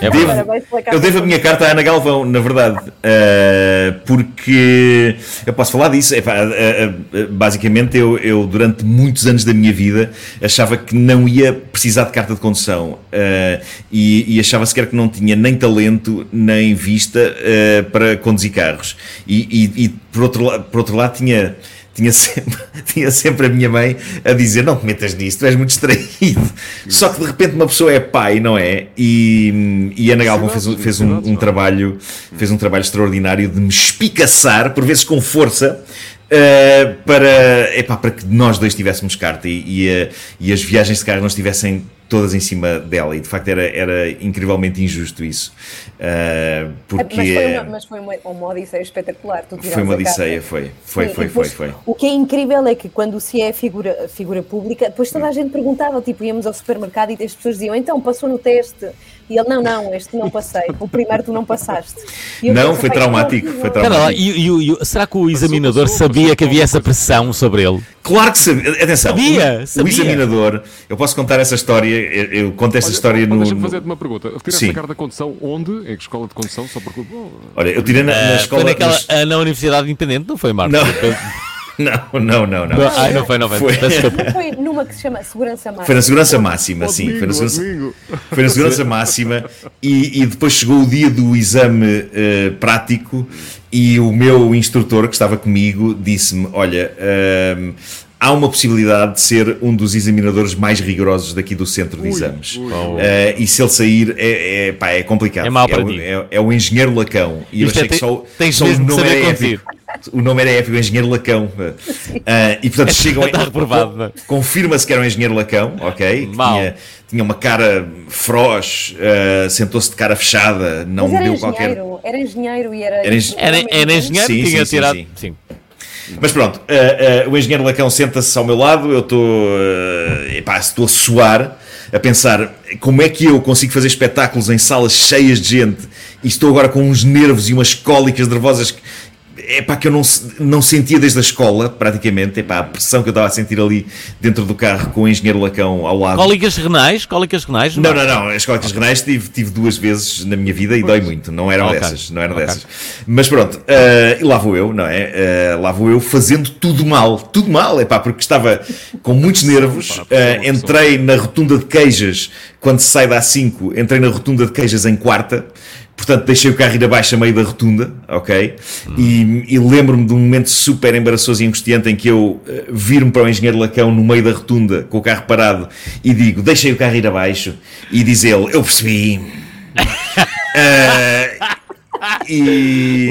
É Devo-. Parabéns eu devo a minha carta à Ana Galvão, na verdade. Uh, porque eu posso falar disso. Epá, uh, uh, uh, basicamente, eu, eu, durante muitos anos da minha vida achava que não ia precisar de carta de condução uh, e, e achava sequer que não tinha nem talento nem vista uh, para conduzir carros. E, e- e, por, outro, por outro lado, tinha. Tinha sempre, tinha sempre a minha mãe a dizer: Não te metas nisso, tu és muito distraído. Só que de repente uma pessoa é pai, não é? E, e Ana Galvão fez, um- fez um, um trabalho fez um trabalho extraordinário de me espicaçar, por vezes com força, eh, para, epá, para que nós dois tivéssemos carta e, e, eh, e as viagens de carro não estivessem todas em cima dela. E de facto era, era incrivelmente injusto isso. Eh, porque Mas foi, uma, mas foi uma, uma odisseia espetacular. Foi uma odisseia, foi. Foi, Sim, foi, foi, depois, foi. O que é incrível é que quando se é figura, figura pública, depois toda a gente perguntava, tipo, íamos ao supermercado e as pessoas diziam, então passou no teste. E ele, não, não, este não passei. O primeiro tu não passaste. E Não, foi "Pá, traumático, foi horrível." Espera lá, e, e- e- será que o examinador passou, sabia passou que havia essa pressão sobre ele? Claro que sabia. Atenção, Sabia, o, sabia. o examinador, eu posso contar essa história, eu, eu conto essa Olha, história oh, no. Deixa-me fazer-te uma pergunta. Tiraste Sim. a carta de condução onde? Em que escola de condução? Só porque. oh, Olha, eu tirei na, na Eh, escola. foi naquela, nas- ah, na Universidade Independente, não foi, Marcos? Não. Não, não, não, não. Ai, não foi, não foi. Foi. Não foi numa que se chama segurança máxima. Foi na segurança máxima, oh, sim. Foi na oh, segurança, foi na segurança máxima e, e depois chegou o dia do exame eh, prático e o meu instrutor que estava comigo disse-me: Olha, ehm, há uma possibilidade de ser um dos examinadores mais rigorosos daqui do centro de Ui, exames. ui. Eh, e se ele sair, é, é, pá, é complicado. É mau para o, ti. é, é o engenheiro Lacão. E eu Isto achei é, que te- só, tens só o nome saber era épico. O nome era épico, o engenheiro Lacão. Ah, e portanto chegam Está reprovado, é? Confirma-se que era um engenheiro Lacão, ok? Que Mal. tinha, tinha uma cara feroz, ah, sentou-se de cara fechada, não Mas era deu engenheiro, qualquer. era engenheiro e era. Era engen- Era, era engenheiro, Sim, tinha sim, sim, tirado. sim. Sim. Mas pronto, ah, ah, o engenheiro Lacão senta-se ao meu lado, eu estou. epá, estou a suar, a pensar como é que eu consigo fazer espetáculos em salas cheias de gente e estou agora com uns nervos e umas cólicas nervosas que. Epá, que eu não, não sentia desde a escola, praticamente. Epá, a pressão que eu estava a sentir ali dentro do carro com o engenheiro Lacão ao lado. Cólicas renais? Cólicas renais? Não, não, não. As cólicas renais tive, tive duas vezes na minha vida e dói muito. Não eram Ok. dessas. Não eram Ok. dessas. Mas pronto, e lá vou eu, não é? Eh, lá vou eu fazendo tudo mal. Tudo mal, é pá, porque estava com muitos nervos. Pá, pessoa, entrei na rotunda de queijas, quando se sai da A5, entrei na rotunda de queijas em quarta. Portanto, deixei o carro ir abaixo a meio da rotunda, ok? E, e lembro-me de um momento super embaraçoso e angustiante em que eu uh, viro-me para o engenheiro Lacão no meio da rotunda, com o carro parado, e digo: Deixei o carro ir abaixo. E diz ele: Eu percebi. uh, e.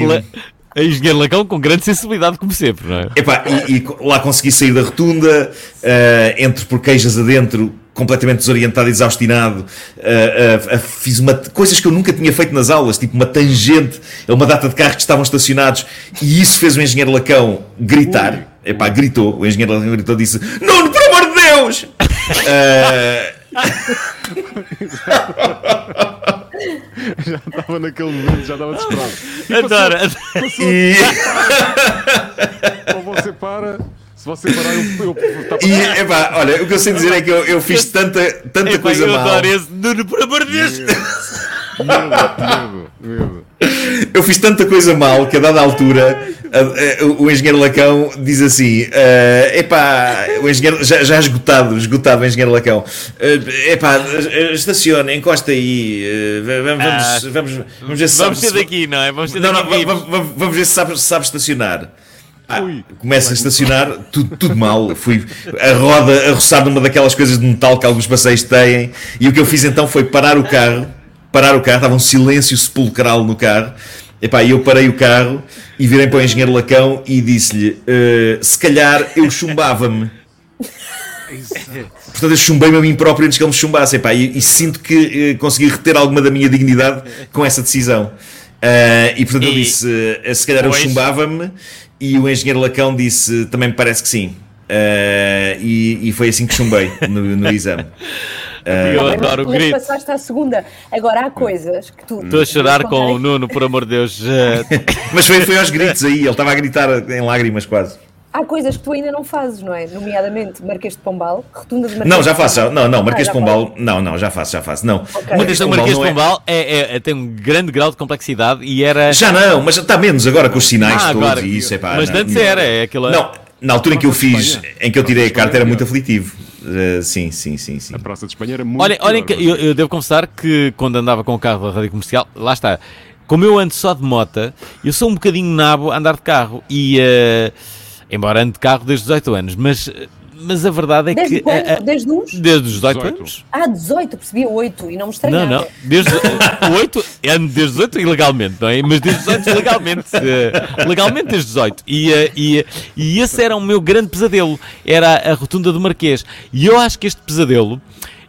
A engenheiro Lacão com grande sensibilidade, como sempre, não é? Epá, e, e lá consegui sair da rotunda, uh, entre por queijas adentro, completamente desorientado e desaustinado. Uh, uh, fiz uma, coisas que eu nunca tinha feito nas aulas, tipo uma tangente a uma data de carros que estavam estacionados, e isso fez o engenheiro Lacão gritar. Ui. Epá, gritou, o engenheiro Lacão gritou e disse: Nuno, por amor de Deus! já estava naquele momento, já estava desesperado. Adoro. E... Ou você para. Se você parar, eu. eu tá e, epá, olha, o que eu sei dizer é que eu, eu fiz tanta, tanta Epá, coisa eu mal. adoro esse Nuno, por amor de Deus! Medo, medo, medo. Eu fiz tanta coisa mal que a dada altura a- a- o engenheiro Lacão diz assim: eh, epá, o engenheiro já, já esgotado, esgotado o engenheiro Lacão, eh, epá, eh, estaciona, encosta aí, eh, vamos, Ah, vamos, vamos, vamos ver se Vamos sabe- ter daqui, não é? Vamos ter Não, daqui. não, vamos, vamos- vamos ver se sabe, se sabe estacionar. Ah, começa a estacionar, tudo, tudo mal. Fui a roda a roçar numa daquelas coisas de metal que alguns passeios têm. E o que eu fiz então foi parar o carro. Parar o carro, estava um silêncio sepulcral no carro. Epá, e eu parei o carro e virei para o engenheiro Lacão e disse-lhe: "Eh, se calhar eu chumbava-me. Portanto, eu chumbei-me a mim próprio antes que ele me chumbasse. Epá, e, e sinto que eh, consegui reter alguma da minha dignidade com essa decisão. Ah, e portanto, eu E- disse: eh, se calhar eu Pois. chumbava-me. E o engenheiro Lacão disse: também me parece que sim. Ah, e, e foi assim que chumbei no, no exame. Eu Mas- adoro o mas grito. passaste à segunda. Agora há coisas que tu. Estou a chorar com o Nuno, por amor de Deus. Eh, Mas foi, foi aos gritos aí, ele estava a gritar em lágrimas quase. Há coisas que tu ainda não fazes, não é? Nomeadamente Marquês de Pombal, rotunda de Marquês Não, já de faço, já, Pombal. não, não, Marquês Ah, de Pombal, não, não, já faço, já faço, não. Ok. Uma questão do Marquês de é- Pombal é, é- é- tem um grande grau de complexidade e era. Já não, mas está menos agora com os sinais Ah, todos agora. e isso, é pá. Mas não, antes não. era, é aquela. Não, na altura em que eu de fiz, em que eu tirei a de carta era muito aflitivo. Uh, sim, sim, sim, sim. A Praça de Espanha era muito. Olhem, olhem que eu, eu devo confessar que quando andava com o carro da rádio comercial, lá está. Como eu ando só de mota, eu sou um bocadinho nabo a andar de carro. E. eh, embora ande de carro desde os 18 anos, mas, mas a verdade é Desde que. quando? eh, eh, Desde os? desde os 18, 18. anos. Ah, 18, percebi 8 e não me Não, estranhava. não. Desde o 8, ando desde os 18 ilegalmente, não é? Mas desde os 18 legalmente. eh, legalmente desde os 18. E, eh, e, e esse era o meu grande pesadelo. Era a rotunda do Marquês. E eu acho que este pesadelo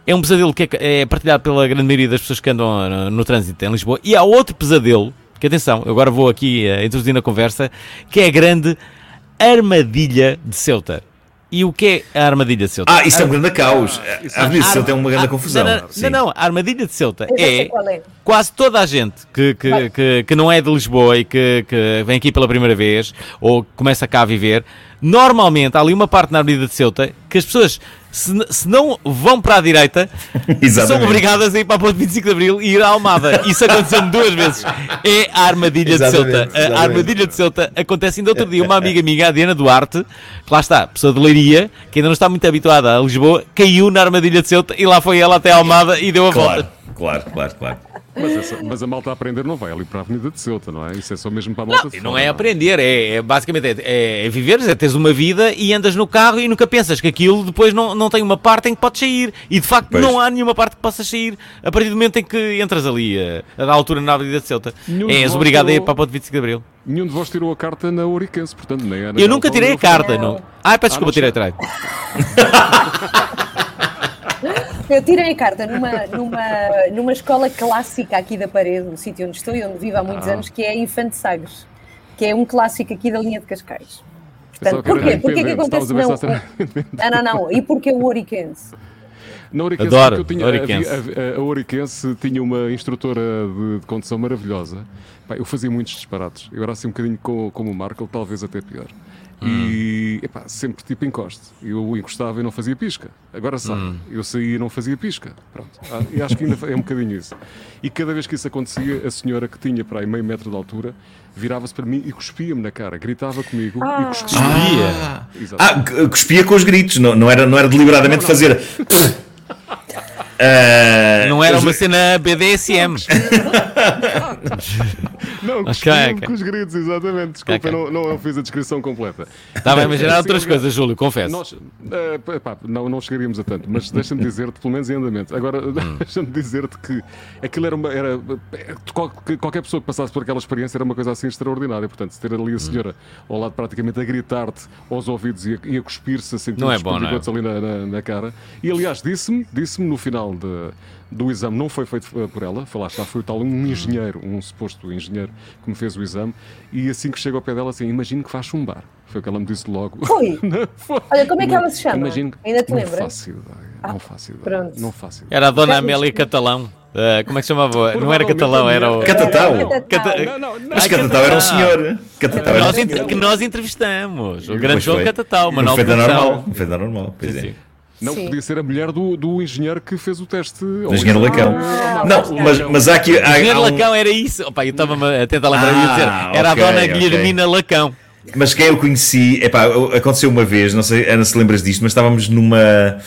é um pesadelo que é, é partilhado pela grande maioria das pessoas que andam no, no trânsito em Lisboa. E há outro pesadelo, que atenção, eu agora vou aqui eh, introduzir na conversa, que é a grande armadilha de Ceuta. E o que é a armadilha de Ceuta? Ah, isso é um grande caos. isso Às é- vezes Ar- ele tem uma grande Ah, confusão. Não, não, não, não, a armadilha de Ceuta é é. quase toda a gente que, que, que, que não é de Lisboa e que, que vem aqui pela primeira vez ou começa cá a viver, normalmente há ali uma parte na Avenida de Ceuta que as pessoas, se, se não vão para a direita, são Exatamente. obrigadas a ir para a ponte 25 de Abril e ir à Almada. Isso aconteceu-me duas vezes. É a armadilha de Exatamente, Ceuta. A- A exatamente. armadilha de Ceuta acontece ainda outro dia. Uma amiga minha, a Diana Duarte, que lá está, pessoa de Leiria, que ainda não está muito habituada a Lisboa, caiu na armadilha de Ceuta e lá foi ela até a Almada e deu a Claro, volta. claro, claro, claro. Mas, essa- mas a malta a aprender não vai ali para a Avenida de Ceuta, não é? Isso é só mesmo para a malta de Não fora, é aprender, é, é basicamente é, é, é viveres, é teres uma vida e andas no carro e nunca pensas que aquilo depois não, não tem uma parte em que podes sair. E de facto Pois. não há nenhuma parte que possas sair a partir do momento em que entras ali, eh, a, da altura na Avenida de Ceuta. Nenhum de És obrigado a ir tirou- para a ponte 25 de Abril. Nenhum de vós tirou a carta na Ouriquense, portanto, nem era. Eu nunca tirei a carta, Não. não. Ah, peço Ah, desculpa, não tirei atrás. Eu tirei a carta numa, numa, numa escola clássica aqui da parede, no sítio onde estou e onde vivo há muitos Ah. anos, que é Infante Sagres, que é um clássico aqui da linha de Cascais. Portanto, porquê? Porquê que acontece não? Ah, não, não. E porquê o Ouriquense? Na Ouriquense, Adoro, porque eu tinha, Ouriquense. A, a, a Ouriquense tinha uma instrutora de, de condução maravilhosa. Pá, eu fazia muitos disparates. Eu era assim um bocadinho como, como o Marco, talvez até pior. E epá, sempre tipo encoste. Eu encostava e não fazia pisca. Agora sai. Eu saía e não fazia pisca. Pronto. Ah, e acho que ainda é um bocadinho isso. E cada vez que isso acontecia, a senhora que tinha para aí meio metro de altura virava-se para mim e cuspia-me na cara. Gritava comigo e cuspia. Ah, ah, cuspia com os gritos, não, não, era, não era deliberadamente fazer. Ah, Não era uma cena BDSM. Não, Ok, cuspiu ok. com os gritos, exatamente. Desculpa, Ok. não, não, fiz a descrição completa. Estava a imaginar outras coisas, Júlio, confesso. Nós, eh, pá, não, não chegaríamos a tanto, mas deixa-me dizer-te, pelo menos em andamento. Agora, Hum. deixa-me dizer-te que aquilo era uma. Era, eh, qual- que qualquer pessoa que passasse por aquela experiência era uma coisa assim extraordinária. Portanto, ter Hum. ali a senhora ao lado, praticamente a gritar-te aos ouvidos e a, e a cuspir-se assim, Não é bom, não é? ali na, na, na cara. E aliás, disse-me disse no final de, do exame, não foi feito eh, por ela, foi lá está, foi o tal um engenheiro, um suposto engenheiro que me fez o exame. E assim que chega ao pé dela, assim, imagino que faz chumbar. Foi o que ela me disse logo. Foi? Não, foi. Olha, como é que ela se chama? Imagino que- Ainda te não lembras? Faço ideia, não faço ideia. pronto. Não faço ideia. Era a Dona Já Amélia? Catalão. Ah, como é que se chamava? Não era Catalão, era o. Catatau. Catatau. Cata- Não, não, não. Mas Catatau era um senhor. Catatau era um senhor. que nós entrevistamos. O grande João. Catatau, Não Manuel foi normal. Não foi normal. Pois Sim, é. Não Sim. podia ser a mulher do, do engenheiro que fez o teste. Do engenheiro Lacão. Ah, Não, mas, mas há aqui. Há, Engenheiro há um- Lacão era isso. Opa, eu estava-me a tentar lembrar de dizer. Ah, Era ok, a Dona ok. Guilhermina Lacão. Mas quem eu conheci, epá, aconteceu uma vez, não sei, Ana se lembras disto, mas estávamos numa,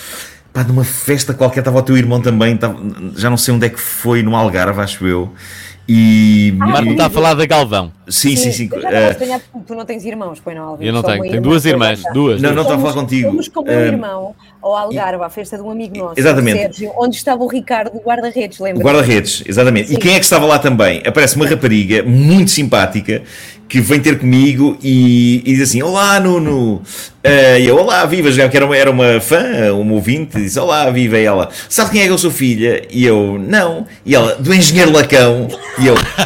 pá, numa festa qualquer, estava o teu irmão também, estava- já não sei onde é que foi, no Algarve, acho eu. E. O Marco está a falar da Galvão. Sim, sim, sim. Estranhar porque tu não tens irmãos, pois não, Alvin? Eu não tenho. Tenho duas irmãs. Duas. Não, não estava a falar contigo. Fomos com o meu Eh, irmão ao Algarve, à festa de um amigo nosso, Exatamente. Sérgio, onde estava o Ricardo, guarda-redes, lembra? guarda-redes, exatamente. E Sim. quem é que estava lá também? Aparece uma rapariga muito simpática que vem ter comigo e, e diz assim: Olá, Nuno. Eh, E eu, Olá, viva. Já que era uma, era uma fã, uma ouvinte, disse: Olá, viva. E ela, Sabe quem é que eu sou filha? E eu, Não. E ela, Do engenheiro Lacão. E eu, fim.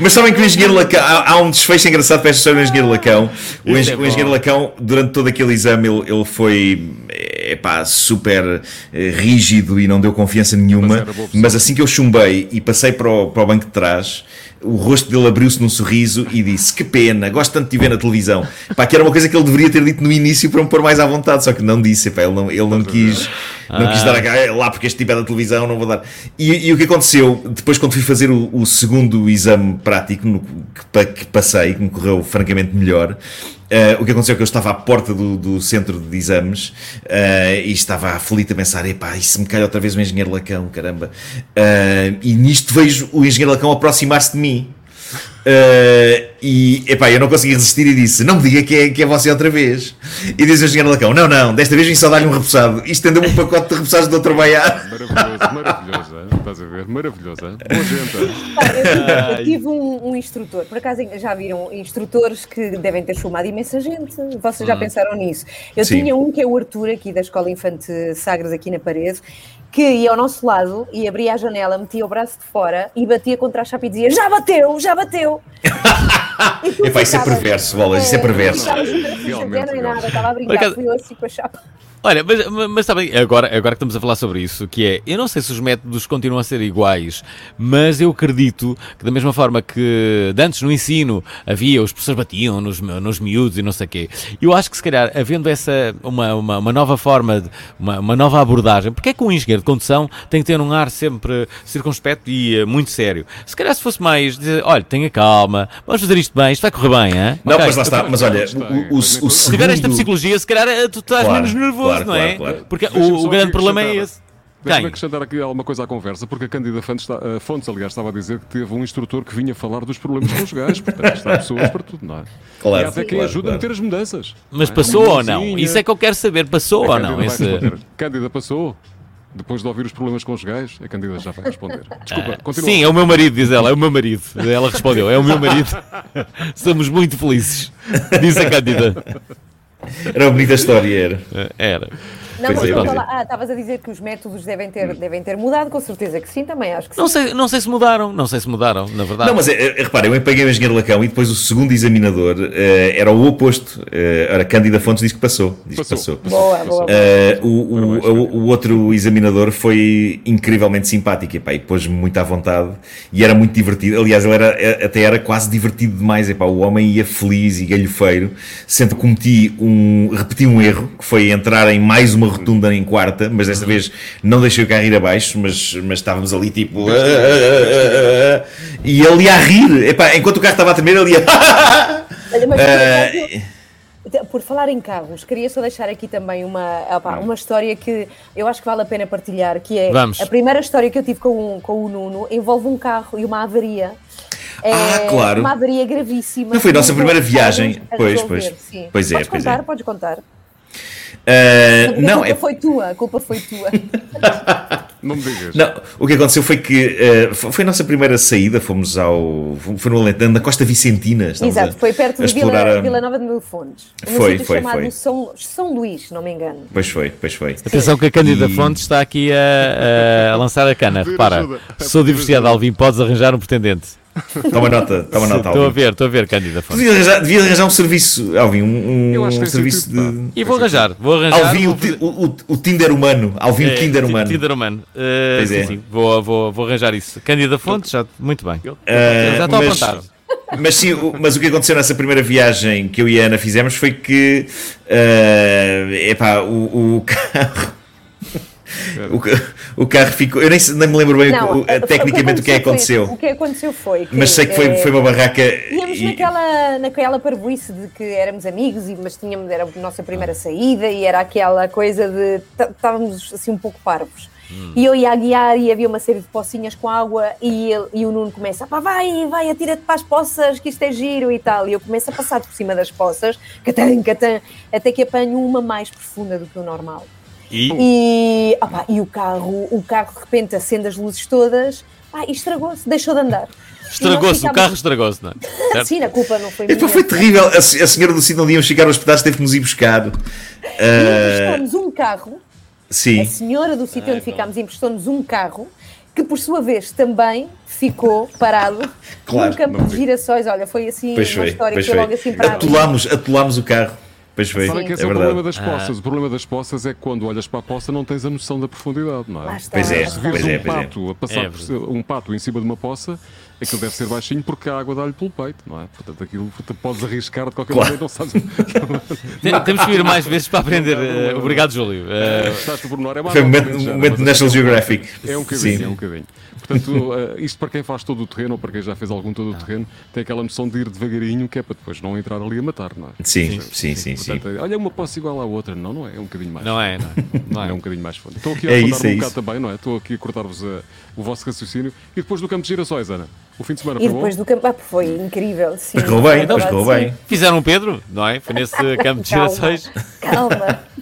Mas sabem que o engenheiro Lacão, há, há um desfecho engraçado para esta história do engenheiro Lacão. O, Isso engen- é o engenheiro. Lacão, durante todo aquele exame, ele, ele foi epá, super eh, rígido e não deu confiança nenhuma. Mas assim que eu chumbei e passei para o, para o banco de trás, o rosto dele abriu-se num sorriso e disse: Que pena, gosto tanto de te ver na televisão. Pá, que era uma coisa que ele deveria ter dito no início para me pôr mais à vontade, só que não disse. Epá, ele não, ele não quis, não quis Ah. dar a cara, "É lá porque este tipo é da televisão, não vou dar. E, e o que aconteceu, depois quando fui fazer o, o segundo exame prático, no, que, que passei, que me correu francamente melhor. Eh, o que aconteceu é que eu estava à porta do, do centro de exames eh, e estava aflito a pensar: epá, e se me calha outra vez o engenheiro Lacão, caramba. Eh, e nisto vejo o engenheiro Lacão aproximar-se de mim. Eh, e epá, eu não consegui resistir e disse: Não me diga que é, que é você outra vez. E diz o engenheiro Lacão: Não, não, desta vez vim só dar-lhe um repousado. E estendeu-me um pacote de repousados de outro baiar. Maravilhoso, maravilhoso. Estás a ver? Maravilhoso. hein? Boa gente. Pá, Eu tive, eu tive um, um instrutor, por acaso já viram instrutores que devem ter chamado imensa gente, vocês já pensaram nisso. Eu Sim. tinha um que é o Arthur, aqui da Escola Infante Sagres, aqui na parede, que ia ao nosso lado e abria a janela, metia o braço de fora e batia contra a chapa e dizia: Já bateu, já bateu! E isso é ficavas- perverso, bolas, isso é perverso. fixe, Realmente, até nem nada, estava a brincar, acaso- fui eu assim com a chapa. Olha, mas, mas sabem, agora, agora que estamos a falar sobre isso, que é, eu não sei se os métodos continuam a ser iguais, mas eu acredito que da mesma forma que antes no ensino havia, os professores batiam nos, nos miúdos e não sei o quê, eu acho que se calhar, havendo essa, uma, uma, uma nova forma, de, uma, uma nova abordagem, porque é que um engenheiro de condução tem que ter um ar sempre circunspecto e eh, muito sério? Se calhar se fosse mais, dizer, olha, tenha calma, vamos fazer isto bem, isto vai correr bem, hein? Não, Ok. mas lá está, mas olha, o, o, o, o Se tiver esta segundo- psicologia, se calhar eh, tu estás Claro, menos nervoso, claro, não é? claro, claro. Porque o, o grande problema é esse. Deixa-me acrescentar aqui alguma coisa à conversa, porque a Cândida Fontes, está- eh, Fontes, aliás, estava a dizer que teve um instrutor que vinha falar dos problemas conjugais, portanto, está pessoas para tudo, não é? Claro, e até quem claro, ajuda claro. a meter as mudanças. Mas não é? passou ou não? Isso é que eu quero saber. Passou A ou não? Esse... Cândida passou? Depois de ouvir os problemas conjugais, a Cândida já vai responder. Desculpa, continua. Sim, é o meu marido, diz ela, é o meu marido. Ela respondeu, é o meu marido. Somos muito felizes. Diz a Cândida. Era uma bonita história, era. Era. Não, mas é, é. falar- ah, estavas a dizer que os métodos devem ter, devem ter mudado, com certeza que sim, também acho que Não sim. sei, não sei se mudaram, não sei se mudaram, na verdade. Não, mas é, é, repara, eu peguei o engenheiro Lacão e depois o segundo examinador eh, era o oposto. Eh, era Cândida Fontes diz que passou. Diz que Passou. passou. Boa, boa. Eh, o, o, o- o outro examinador foi incrivelmente simpático epá, e pôs-me muito à vontade e era muito divertido. Aliás, ele era, eh, até era quase divertido demais. Epá, o homem ia feliz e galhofeiro, sendo que cometi um, repeti um erro que foi entrar em mais uma rotunda em quarta, mas desta vez não deixei o carro ir abaixo, mas, mas estávamos ali tipo. "Ah, ah, ah, ah", e ele ia a rir, epá, enquanto o carro estava a tremer, ele ia. Olha, mas por falar em carros, queria só deixar aqui também uma, opa, uma história que eu acho que vale a pena partilhar, que é Vamos. a primeira história que eu tive com, com o Nuno envolve um carro e uma avaria. Ah, É claro. Uma avaria gravíssima. Não foi a nossa primeira viagem. Pois, pois. sim. Pois é, podes pois contar, é. podes contar. Ah, Porque a não, culpa é. foi tua, a culpa foi tua. Não me digas. Não, o que aconteceu foi que eh, foi a nossa primeira saída, fomos ao. Foi no Alentano, na Costa Vicentina. Exato, a- foi perto a de Vila, a- Vila Nova de Mil Fontes. Foi, foi, chamado foi. São, São Luís, se não me engano. Pois foi, pois foi. Atenção que a Cândida E- Fontes está aqui a, a lançar a cana. Repara, sou divorciado, Alvin, podes arranjar um pretendente. Toma nota, toma nota, Estou a Alvin. ver, estou a ver, Cândida Fontes. Devia arranjar, devia arranjar um serviço, Alvin, um, Eu acho um serviço de. E vou arranjar, vou arranjar. Alvin, vou o, fazer- o, o, o Tinder humano. Alvin, É, o Tinder Ti- humano. Tinder humano. Uh, Pois sim, é. sim, vou, vou, vou arranjar isso. Cândida Fontes, já, muito bem. Ah, já estou a mas- apontar. Mas sim, o, mas o que aconteceu nessa primeira viagem que eu e a Ana fizemos foi que eh, epá, o, o carro. O, o carro ficou. Eu nem, nem me lembro bem o- o- eh, tecnicamente o que é que foi- aconteceu. o que aconteceu foi. que, Mas sei que foi, eh, foi uma barraca. Íamos e- naquela, naquela parvoíce de que éramos amigos, e- mas tínhamos, era a nossa primeira saída e era aquela coisa de. tá- Estávamos assim um pouco parvos. E eu ia a guiar e havia uma série de pocinhas com água e, ele- e o Nuno começa, pá, vai, vai, atira-te para as poças, que isto é giro e tal. E eu começo a passar por cima das poças, catã, catã, até que apanho uma mais profunda do que o normal. E E, opá, e o carro, o carro de repente acende as luzes todas pá, e estragou-se, deixou de andar. estragou-se, o carro estragou-se, não é? Certo? Sim, a culpa não foi minha. Foi terrível. A, a senhora do sítio onde íamos ficar hospedados teve que nos ir buscar. E Eh, emprestou-nos um carro, a sim. senhora do sítio onde ficámos emprestou-nos um carro, que por sua vez também ficou parado Claro, num campo de girassóis. Olha, foi assim Pois uma foi. história que foi logo assim para a Atolámos, atolámos o carro. Pois foi. Sabem que É esse é, o problema das poças. O problema das poças é que quando olhas para a poça não tens a noção da profundidade, não é? Pois é, Se vires pois é, um pois é. pato a passar É um pato em cima de uma poça, aquilo deve ser baixinho porque a água dá-lhe pelo peito, não é? Portanto, aquilo tu podes arriscar de qualquer Claro. maneira, não sabes. Tem- Temos que vir mais vezes para aprender. eh, obrigado, Júlio. Eh, Estás por menor, é mais Foi um momento, um mas National Geographic. É um bocadinho, Sim. é um bocadinho. Portanto, eh, isto para quem faz todo o terreno ou para quem já fez algum todo o terreno, tem aquela noção de ir devagarinho, que é para depois não entrar ali a matar, não é? Sim, sim, sim, sim. Portanto, olha, uma poça igual à outra. Não, não é. É um bocadinho mais. não é, não é. Não É é. um bocadinho mais fundo. Estou aqui a É isso, é um bocado isso. também, não é? Estou aqui a cortar-vos a- o vosso raciocínio. E depois do campo de girassóis, Ana? O fim de semana E foi depois bom? do campo, ah, foi incrível. Sim, Mas correu bem, correu sim. bem. Fizeram um Pedro, não é? Foi nesse campo de Calma, gerações. Calma.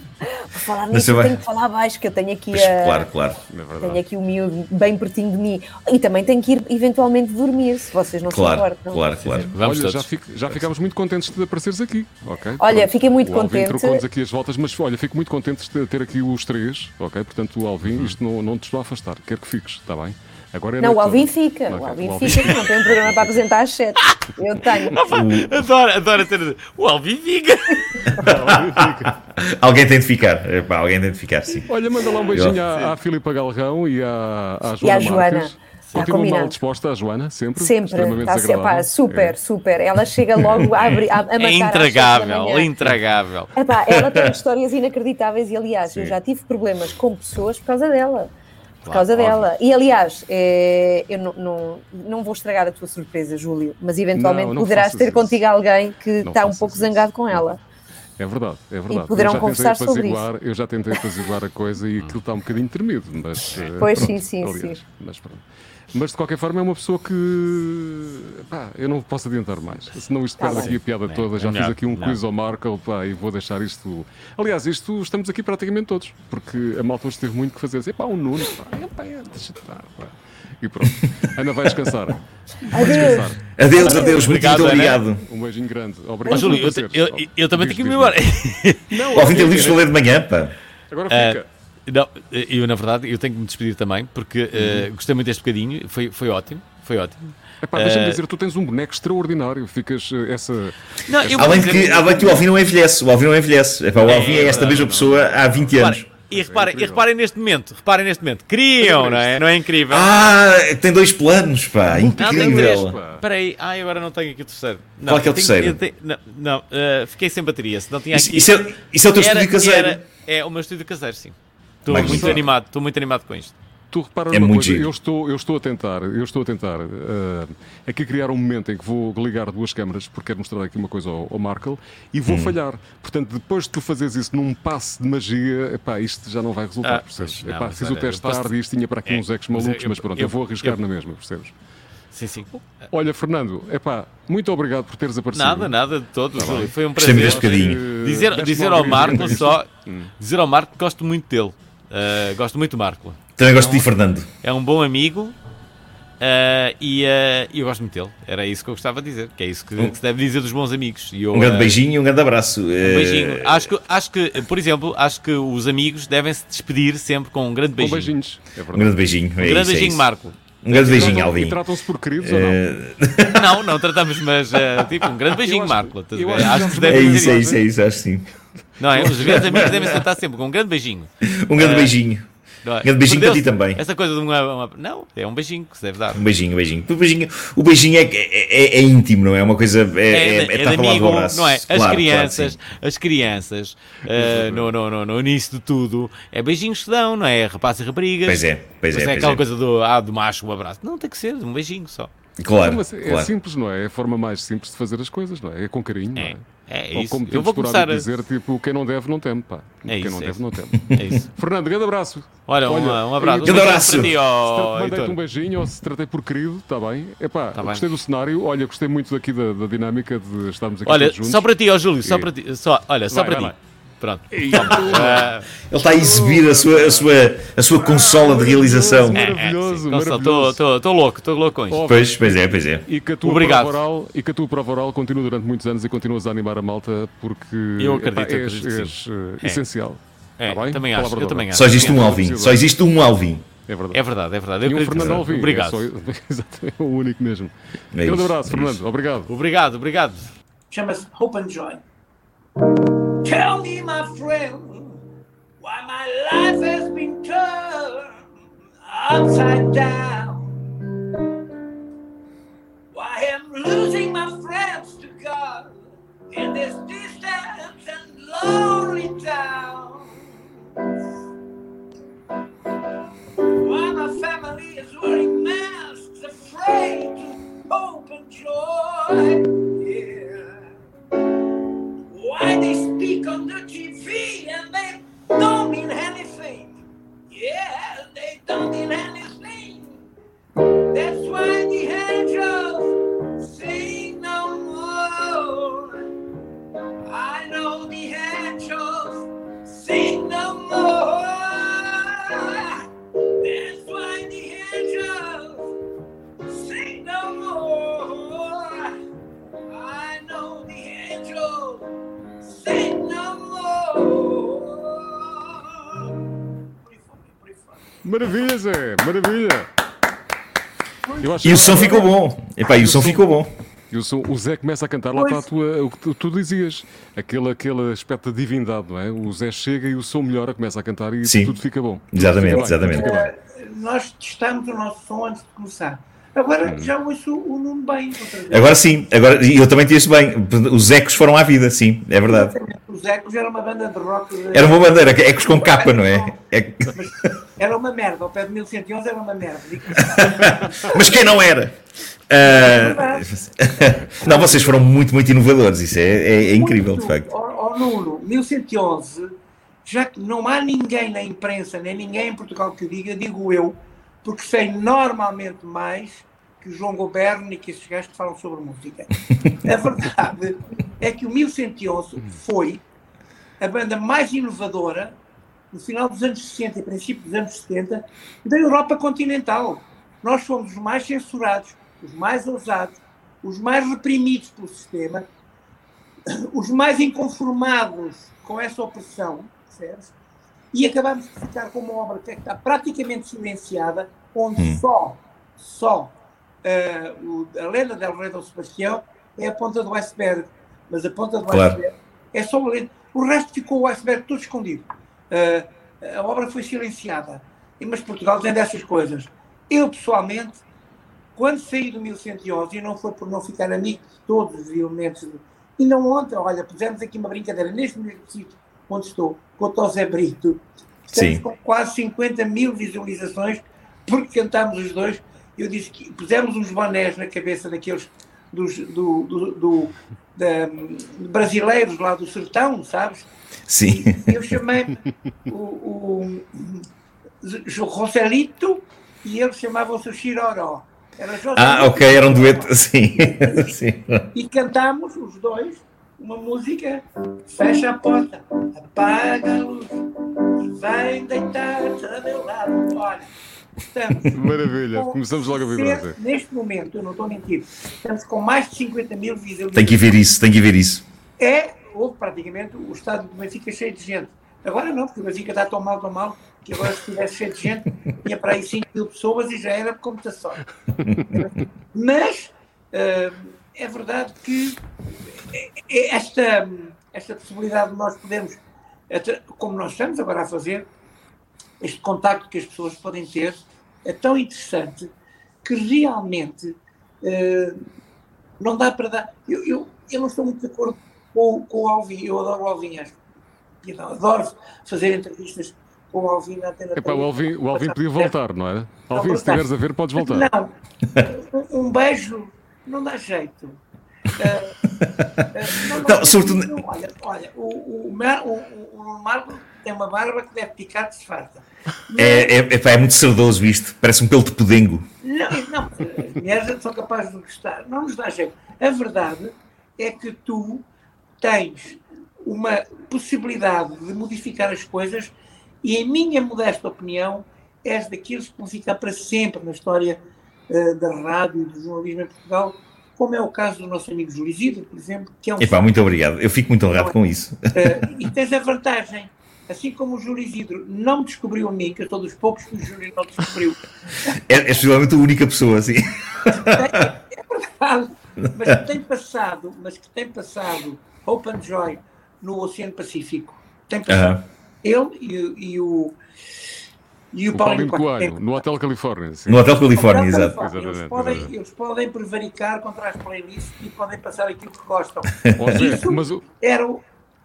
Por falar nisso, tenho que falar baixo, que eu tenho aqui Pois, a. claro, claro. É. Tenho aqui o miúdo bem pertinho de mim. E também tenho que ir eventualmente dormir, se vocês não Claro, se importam. claro, claro. Vamos olha, todos. já, fico- já ficámos muito contentes de apareceres aqui, ok? Olha, Pronto. fiquei muito o contente. trocou-nos aqui as voltas, mas olha, fico muito contente de ter aqui os três, ok? Portanto, o Alvin, isto não, não te estou a afastar, quero que fiques, está bem? Agora é Não, o Alvin fica. Ok, O Alvin o Alvin- fica, que não tem um programa para apresentar às 7. Eu tenho. Adoro, adoro ter. O Alvin fica. Alguém tem de ficar. Epá, alguém tem de ficar, sim. Olha, manda lá um beijinho à, à Filipa Galrão e à, à Joana. E à Joana. Marques. Está Continua mal disposta a Joana, sempre. Sempre. Está sempre. desagradável. Pá, super, É. super. Ela chega logo a, abrir, a, a matar É intragável, manhã. intragável. Epá, ela tem histórias inacreditáveis e, aliás, eu já tive problemas com pessoas por causa dela. Por Claro, causa óbvio. dela. E, aliás, eh, eu não, não, não vou estragar a tua surpresa, Júlio, mas eventualmente Não, poderás ter isso. contigo alguém que está um pouco isso. zangado com ela. É verdade, é verdade. poderão eu já conversar sobre apaziguar, Eu já tentei apaziguar a coisa e aquilo está um bocadinho tremido, mas... eh, Pois, pronto, sim, sim, aliás, sim. Mas, pronto. Mas de qualquer forma é uma pessoa que... Pá, eu não posso adiantar mais, senão isto Tá perde aqui a piada toda. Já não, fiz aqui um quiz ao Marco pá, e vou deixar isto... Aliás, isto estamos aqui praticamente todos, porque a malta hoje teve muito que fazer. Assim, pá, um Nuno, pá, é, pá, é, deixa-te estar, pá. E pronto. Ana vai descansar. Vai Adeus. descansar. Adeus, adeus. Muito, Obrigado, muito Ana. obrigado. Um beijinho grande. Obrigado Júlio, por eu, apareceres. eu, eu também tenho que ir embora. Não, O tem ok, livros para ler de manhã, pá. Agora fica. Não, eu, na verdade, eu tenho que me despedir também, porque eh, gostei muito deste bocadinho. Foi, foi ótimo. Foi ótimo. Epá, deixa-me Eh, dizer, tu tens um boneco extraordinário. Ficas eh, essa. Não, vou Além dizer- que, além de que o Alvin não envelhece. O Alvin não envelhece. Epá, o Alvin é esta mesma pessoa há 20 anos. E, reparem, e reparem neste momento, reparem neste momento. Criam, não é? Não é incrível? Ah, tem dois planos, pá. Não, tem três. Incrível. pá. Espera aí, ai, agora não tenho aqui o terceiro. Não, Qual é que é o tenho- terceiro? eu tenho- não, não, eh, fiquei sem bateria. Se não tinha Isso, aqui. isso é, isso é o teu Era- estúdio caseiro. era- é o meu estúdio caseiro, sim. Estou Magnífico. muito animado, estou muito animado com isto. tu repara É muito coisa, giro. eu estou, eu estou a tentar, eu estou a tentar uh, aqui criar um momento em que vou ligar duas câmaras, porque quero mostrar aqui uma coisa ao, ao Markle, e vou Hum. falhar. Portanto, depois de tu fazeres isso num passe de magia, epá, isto já não vai resultar, Ah, percebes? não, Epá, mas fiz olha, o teste eu posso- tarde e isto tinha para aqui É, uns ex mas malucos, eu- mas pronto, eu, eu- vou arriscar eu- na mesma, percebes? Sim, sim. Olha, Fernando, epá, muito obrigado por teres aparecido. Nada, nada de todo. Júlio. Foi um prazer. Dizer, dizer uma ao Marco só. Dizer ao Marco que gosto muito dele. Uh, gosto muito do Marco. Também gosto de ti, Fernando. É um bom amigo. uh, e uh, eu gosto muito dele. Era isso que eu gostava de dizer. Que é isso que, que se deve dizer dos bons amigos. E eu, Um grande uh, beijinho e um grande abraço. Um beijinho. Acho que, acho que, por exemplo, acho que os amigos devem se despedir sempre com um grande Com beijinho. beijinhos. É Um grande beijinho. É Um grande isso, é beijinho, isso. Marco. Um grande beijinho, tratam- Alvin. E tratam-se por queridos ou não? Não, não tratamos, mas uh, tipo, um grande beijinho, Eu acho- Marco. Eu acho que Acho que deve é isso, é isso, é isso, acho que sim. Não é? Os grandes amigos devem se tratar sempre com um grande beijinho. Um grande Eh, beijinho. Não é? Grande beijinho para ti também. Essa coisa de uma, uma- Não, é um beijinho que se deve dar. Um beijinho, um beijinho. O beijinho, o beijinho é, é, é- é íntimo, não é? É uma coisa. É, é, É, é, é estar amigo, do abraço. não é? As Claro, claro, crianças, sim. as crianças, eh, no, no, no, no início de tudo, é beijinhos que dão, não é? Rapazes e raparigas. Pois é, pois é, Mas é pois aquela é. coisa do, ah, do macho, um abraço. Não, tem que ser, um beijinho só. Claro, é claro. simples, não é? É a forma mais simples de fazer as coisas, não é? É com carinho, não É, é? é Ou isso. como Eu temos vou por começar a... dizer, tipo, quem não deve não teme, pá. É quem isso, não é deve isso. não teme. É isso. Fernando, grande abraço. Olha, um, Olha, um abraço. Um Grande beijinho abraço. para ti, ó, Mandei-te um beijinho, ou se tratei por querido, está bem. Epá, Tá bem. gostei do cenário, olha, gostei muito daqui da, da dinâmica de estarmos aqui Olha, todos juntos. só para ti, ó Júlio, só E- para ti. Só, olha, só Vai, para vai, ti. Pronto. Ah, Ele está a exibir a sua, a sua, a sua consola de realização. É. Maravilhoso, maravilhoso. Estou louco, estou louco com isto. Pois, pois é, pois é. E que a tua Obrigado. prova oral, e que a tua prova oral continua durante muitos anos e continuas a animar a malta porque Eu acredito, epá, és, acredito que és, sim. eh, É. essencial. É, Tá bem? também acho, eu também acho. Só existe um Alvin. Só existe um Alvin. É verdade. É verdade, é verdade. Eu e um que Fernando. Alvim. Obrigado. É, só, exatamente, é o único mesmo. É Grande isso, abraço, é Fernando. Obrigado. Obrigado, obrigado. Chama-se Hope and Joy. Tell me, my friend, why my life has been turned upside down. Why I'm losing my friends to God in this distant and lonely town. Why my family is wearing masks, afraid to hope and joy. Yeah. Why they speak on the TV and they don't mean anything. Yeah, they don't mean anything. That's why the angels sing no more. I know the angels sing no more. Maravilha, Zé. Maravilha. E o som ficou bom. Epá, e o som ficou bom. E o, som- o Zé começa a cantar, lá está a tua, o que tu, tu dizias, aquele, aquele aspecto de divindade, não é? O Zé chega e o som melhora, começa a cantar e Sim. tudo fica bom. Exatamente, fica bem, exatamente. bem. Nós testamos o nosso som antes de começar. Agora já ouço o Nuno bem. Agora sim, agora, e eu também te ouço bem. Os ecos foram à vida, sim, é verdade. Os Ecos era uma banda de rock. de- Era uma bandeira, ecos com capa, não é? É- Era uma merda. Ao pé de 1111 era uma merda. Mas quem não era? Ah, não, vocês foram muito, muito inovadores. Isso é, é- é incrível, de Muito. facto. Ó ó, Nuno, 1111, já que não há ninguém na imprensa, nem ninguém em Portugal que o diga, digo eu, porque sei normalmente mais que o João Goberno e que esses gajos que falam sobre música. A verdade é que o 1111 foi a banda mais inovadora no final dos anos 60 e princípio dos anos 70 da Europa continental. Nós fomos os mais censurados, os mais ousados, os mais reprimidos pelo sistema, os mais inconformados com essa opressão, percebes? E acabamos de ficar com uma obra que está praticamente silenciada, onde só, só eh, o- a lenda del Rei Dom Sebastião é a ponta do iceberg. Mas a ponta do Claro. iceberg é só a lenda. O resto ficou o iceberg todo escondido. Eh, a obra foi silenciada. Mas Portugal tem dessas coisas. Eu, pessoalmente, quando saí do 1111, e não foi por não ficar amigo de todos os elementos, e não ontem, olha, pusemos aqui uma brincadeira, neste mesmo sítio onde estou, com o Tosé Brito, estamos Sim. com quase 50 mil visualizações porque cantámos os dois. Eu disse que pusemos uns bonés na cabeça daqueles dos, do, do, do da, brasileiros lá do sertão, sabes? Sim. E eu chamei o, o, o Roselito e ele chamava-se o Chiroró. Era ah, ok, era um dueto, sim. sim. E cantámos os dois uma música, fecha a porta, apaga a luz e vem deitar-te a meu lado. Olha, estamos. Maravilha, começamos logo a vibrar. Neste momento, eu não estou a mentir, estamos com mais de 50 mil visualizações. Tem que ver isso, tem que ver isso. É, houve praticamente o estado do Benfica cheio de gente. Agora não, porque o Benfica está tão mal, tão mal, que agora se estivesse cheio de gente, tinha para aí 5 mil pessoas e já era computação. Mas uh, é verdade que esta, esta possibilidade de nós podermos, como nós estamos agora a fazer, este contacto que as pessoas podem ter é tão interessante que realmente uh, não dá para dar. Eu, eu, eu não estou muito de acordo com, com o Alvin, eu adoro o Alvin, acho. Eu adoro fazer entrevistas com o Alvin na antena. Epá, o Alvin, o Alvin podia voltar, não é? Alvin, não, se estiveres a ver, podes voltar. Não, um, um beijo não dá jeito. Uh, não, não, sobretudo... olha, olha o, o, o, o Marco tem uma barba que deve picar de farta. É, é, é, é, muito saudoso isto, parece um pelo de pudengo. Não, não, mulheres são capazes de gostar, não nos dá jeito. A verdade é que tu tens uma possibilidade de modificar as coisas e, em minha modesta opinião, és daqueles que vão ficar para sempre na história uh, da rádio e do jornalismo em Portugal como é o caso do nosso amigo Júlio Isidro, por exemplo, que é um... Epá, muito obrigado, eu fico muito honrado com isso. Uh, e tens a vantagem, assim como o Júlio Isidro não me descobriu a mim, que eu sou dos poucos que o Júlio não descobriu. É, é a única pessoa, assim. É, é verdade, mas que tem passado, mas que tem passado Hope and Joy no Oceano Pacífico. Tem passado. Uh -huh. Ele e, e o e o, o Paulinho, Coelho, no Hotel Califórnia. Sim. No Hotel Califórnia, exato. Califórnia. Eles, podem, eles podem prevaricar contra as playlists e podem passar aquilo que gostam. Isso mas o... era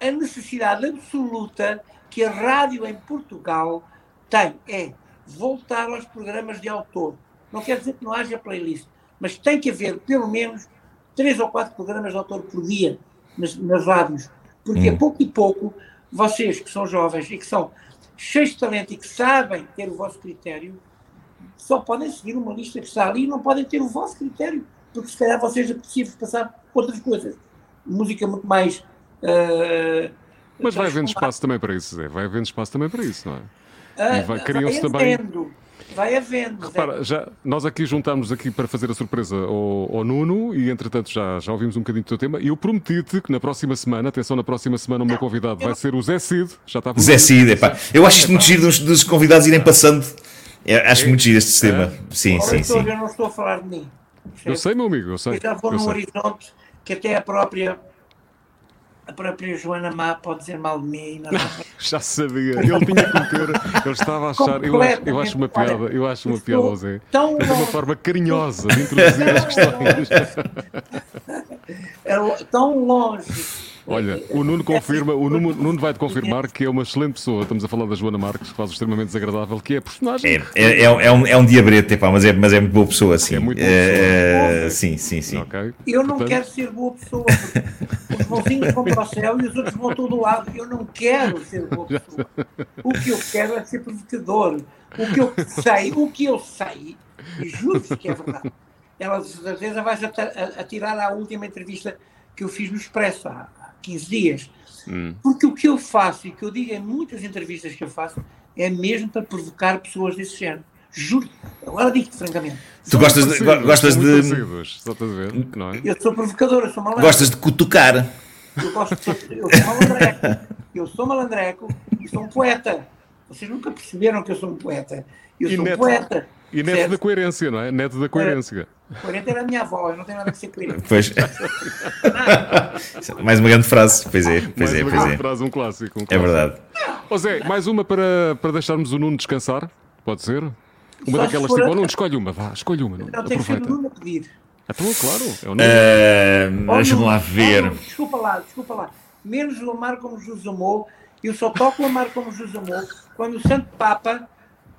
a necessidade absoluta que a rádio em Portugal tem, é voltar aos programas de autor. Não quer dizer que não haja playlist, mas tem que haver pelo menos três ou quatro programas de autor por dia nas, nas rádios. Porque hum. a pouco e pouco, vocês que são jovens e que são cheios de talento e que sabem ter o vosso critério, só podem seguir uma lista que está ali e não podem ter o vosso critério, porque se calhar vocês é possível passar outras coisas. Música muito mais. Uh, Mas vai havendo espaço também para isso, Zé. Vai havendo espaço também para isso, não é? Uh, Criam-se também. Vai havendo. Repara, já, nós aqui juntámos aqui para fazer a surpresa ao, ao, Nuno e, entretanto, já, já ouvimos um bocadinho do teu tema. E eu prometi-te que na próxima semana, atenção, na próxima semana, o meu convidado vai ser o Zé Cid. Já está Zé Cid, epá. Eu acho isto muito giro dos, dos convidados irem passando. Eu acho é, muito giro este sistema. É. Sim, sim, sim. Eu não estou a falar de mim. Eu sei, meu amigo, eu sei. Eu já vou num horizonte que até a própria a própria Joana Má pode dizer mal de mim. Não. Já sabia, ele tinha que meter, ele estava a achar, eu acho, eu acho uma piada, eu acho uma piada, Zé. Tão é uma forma carinhosa de introduzir as questões. É tão longe Olha, o Nuno confirma, o Nuno, Nuno vai-te confirmar que é uma excelente pessoa. Estamos a falar da Joana Marques, que faz o extremamente desagradável, que é a personagem. É, é, é, é um, é um diabrete, epá, mas, é, mas é muito boa pessoa, sim. É muito boa pessoa. É, sim, sim, sim. Okay. Eu não Portanto... quero ser boa pessoa, os bonzinhos vão para o céu e os outros vão todo lado. Eu não quero ser boa pessoa. O que eu quero é ser provocador. O que eu sei, o que eu sei, e juro que é verdade. Ela, às vezes, vai atirar à última entrevista que eu fiz no Expresso, há, 15 dias. Hum. Porque o que eu faço e que eu digo em muitas entrevistas que eu faço é mesmo para provocar pessoas desse género. Juro. Agora digo-te francamente. Tu gostas de. Gostas de... Só estás a ver, não é? Eu sou provocador, eu sou malandro. Gostas de cutucar. Eu, gosto de... eu sou malandreco. Eu sou malandreco e sou um poeta. Vocês nunca perceberam que eu sou um poeta. Eu e sou neto, um poeta. E neto certo? da coerência, não é? Neto da coerência. Coerente era a minha avó, eu não tenho nada que ser coerente. Pois. mais uma grande frase. Pois é, pois mais é, uma pois grande é. frase, um clássico, um clássico. É verdade. Ô Zé, mais uma para, para deixarmos o Nuno descansar? Pode ser? Uma Só daquelas tipo, a... oh, Nuno, escolhe uma, vá, escolhe uma. Nuno. Não, tem que ser o Nuno a pedir. Então, claro, é o Nuno. Uh, Deixa-me lá ver. Oh, desculpa lá, desculpa lá. Menos o Amar como Jesus amou, eu só toco o Amar como Jesus amou quando o Santo Papa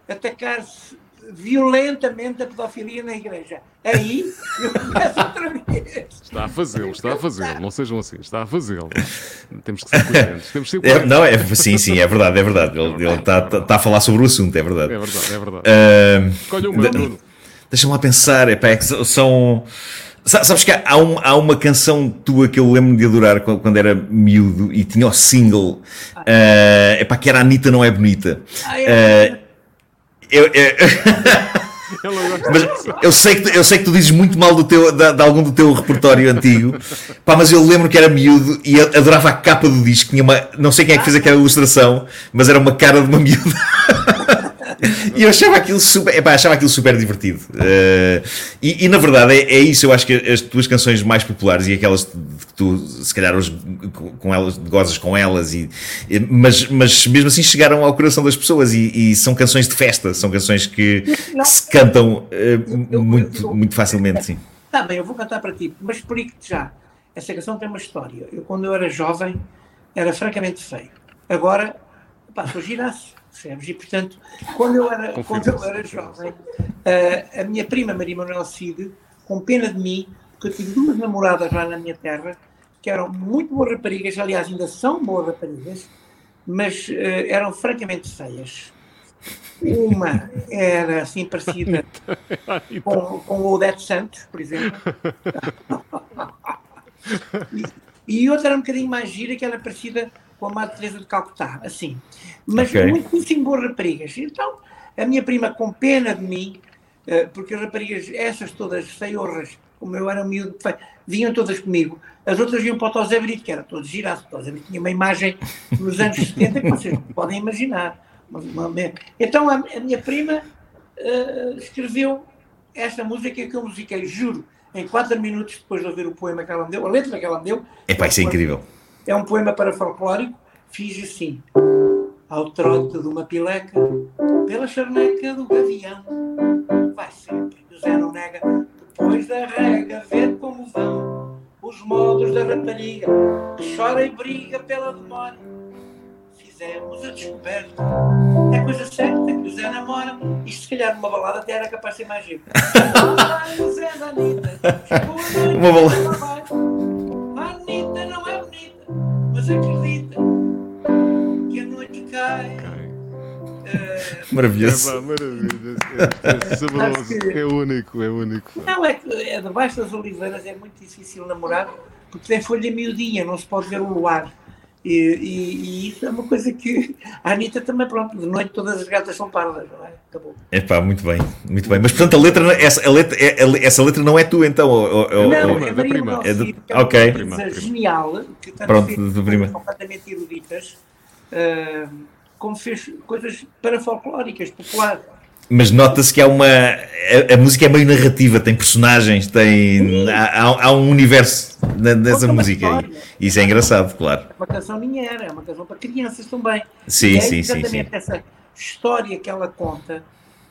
atacar violentamente a pedofilia na igreja. Aí eu começo outra vez. Está a fazê-lo, está a fazê-lo. Não sejam assim, está a fazê-lo. Temos que ser coerentes. Temos que ser É, coerentes. não, é, sim, sim, é verdade, é verdade. Ele ele está está a falar sobre o assunto, é verdade. É verdade, é verdade. Ah, Escolha uma, Bruno. Deixa-me lá pensar, epá, é que so- são. sa- Sabes que há, um- há uma canção tua que eu lembro de adorar quando, quando era miúdo e tinha o single, é epá, que era a Anitta Não É Bonita. Ah, é. Ah, eu, eu- mas eu sei, que, tu- eu sei que tu dizes muito mal do teu, de, de algum do teu repertório antigo, pá, mas eu lembro que era miúdo e adorava a capa do disco. Tinha uma, não sei quem é que fez aquela ilustração, mas era uma cara de uma miúda. E eu achava aquilo super, epá, achava aquilo super divertido. Eh, e, e, na verdade é, é isso, eu acho que as tuas canções mais populares e aquelas que tu se calhar hoje com elas, gozas com elas, e, mas, mas mesmo assim chegaram ao coração das pessoas e, e são canções de festa, são canções que, que se cantam eh, eu- muito, eu- muito facilmente. Sim. Tá bem, eu vou cantar para ti, mas explico-te já. Essa canção tem uma história. Eu, quando eu era jovem, era francamente feio. Agora, pá, sou giraço, percebes? E, portanto, quando eu era, quando eu era jovem, eh, a minha prima Maria Manuel Cid, com pena de mim, porque eu tive duas namoradas lá na minha terra, que eram muito boas raparigas, aliás, ainda são boas raparigas, mas eh, eram francamente feias. Uma era assim parecida com, com o Odete Santos, por exemplo. E, e outra era um bocadinho mais gira, que era parecida com a Teresa de Calcutá, assim. Mas Ok. muitíssimo boas raparigas. Então, a minha prima, com pena de mim, eh, porque as raparigas, essas todas feiorras, como eu era um miúdo vinham todas comigo. As outras iam para o Tosé Brito, que era todo giraço. O Tosé Brito tinha uma imagem nos anos 70 que vocês podem imaginar. Então, a, minha prima eh, escreveu esta música que eu musiquei, juro, em quatro minutos depois de ouvir o poema que ela me deu, a letra que ela me deu. Epá, isso é incrível. É um poema para folclórico. Fiz assim. Ao trote de uma pileca, pela charneca do gavião, vai sempre, que o Zé não nega, depois da rega, ver como vão os modos da rapariga, que chora e briga pela demora. Fizemos a descoberta, é coisa certa que o Zé namora, isto se calhar numa balada até era capaz de ser mais giro. Uma balada. Anitta não é bonita, mas acredita que a noite cai. Eh, É Maravilhoso. pá, maravilha. É, é saboroso. É único, é único. não, é que é debaixo das oliveiras é muito difícil namorar porque tem folha miudinha, não se pode ver o luar. E, e- e isso é uma coisa que a Anitta também, pronto, de noite todas as gatas são pardas, não é? Acabou. Epá, muito bem, muito bem. Mas portanto a letra, essa, a letra, é- a- essa letra não é tua então? ou- ou- não, ou- é da prima. É do- é uma ok. coisa Prima, prima. genial, que tanto Pronto, fez da coisas prima. completamente eruditas, ah, como fez coisas parafolclóricas, populares. Mas nota-se que há uma. A, a música é meio narrativa, tem personagens, tem. Há, há- há um universo nessa música. E isso é engraçado, claro. uma canção minha era, é uma canção para crianças também. Sim, é sim, sim, exatamente sim. essa história que ela conta,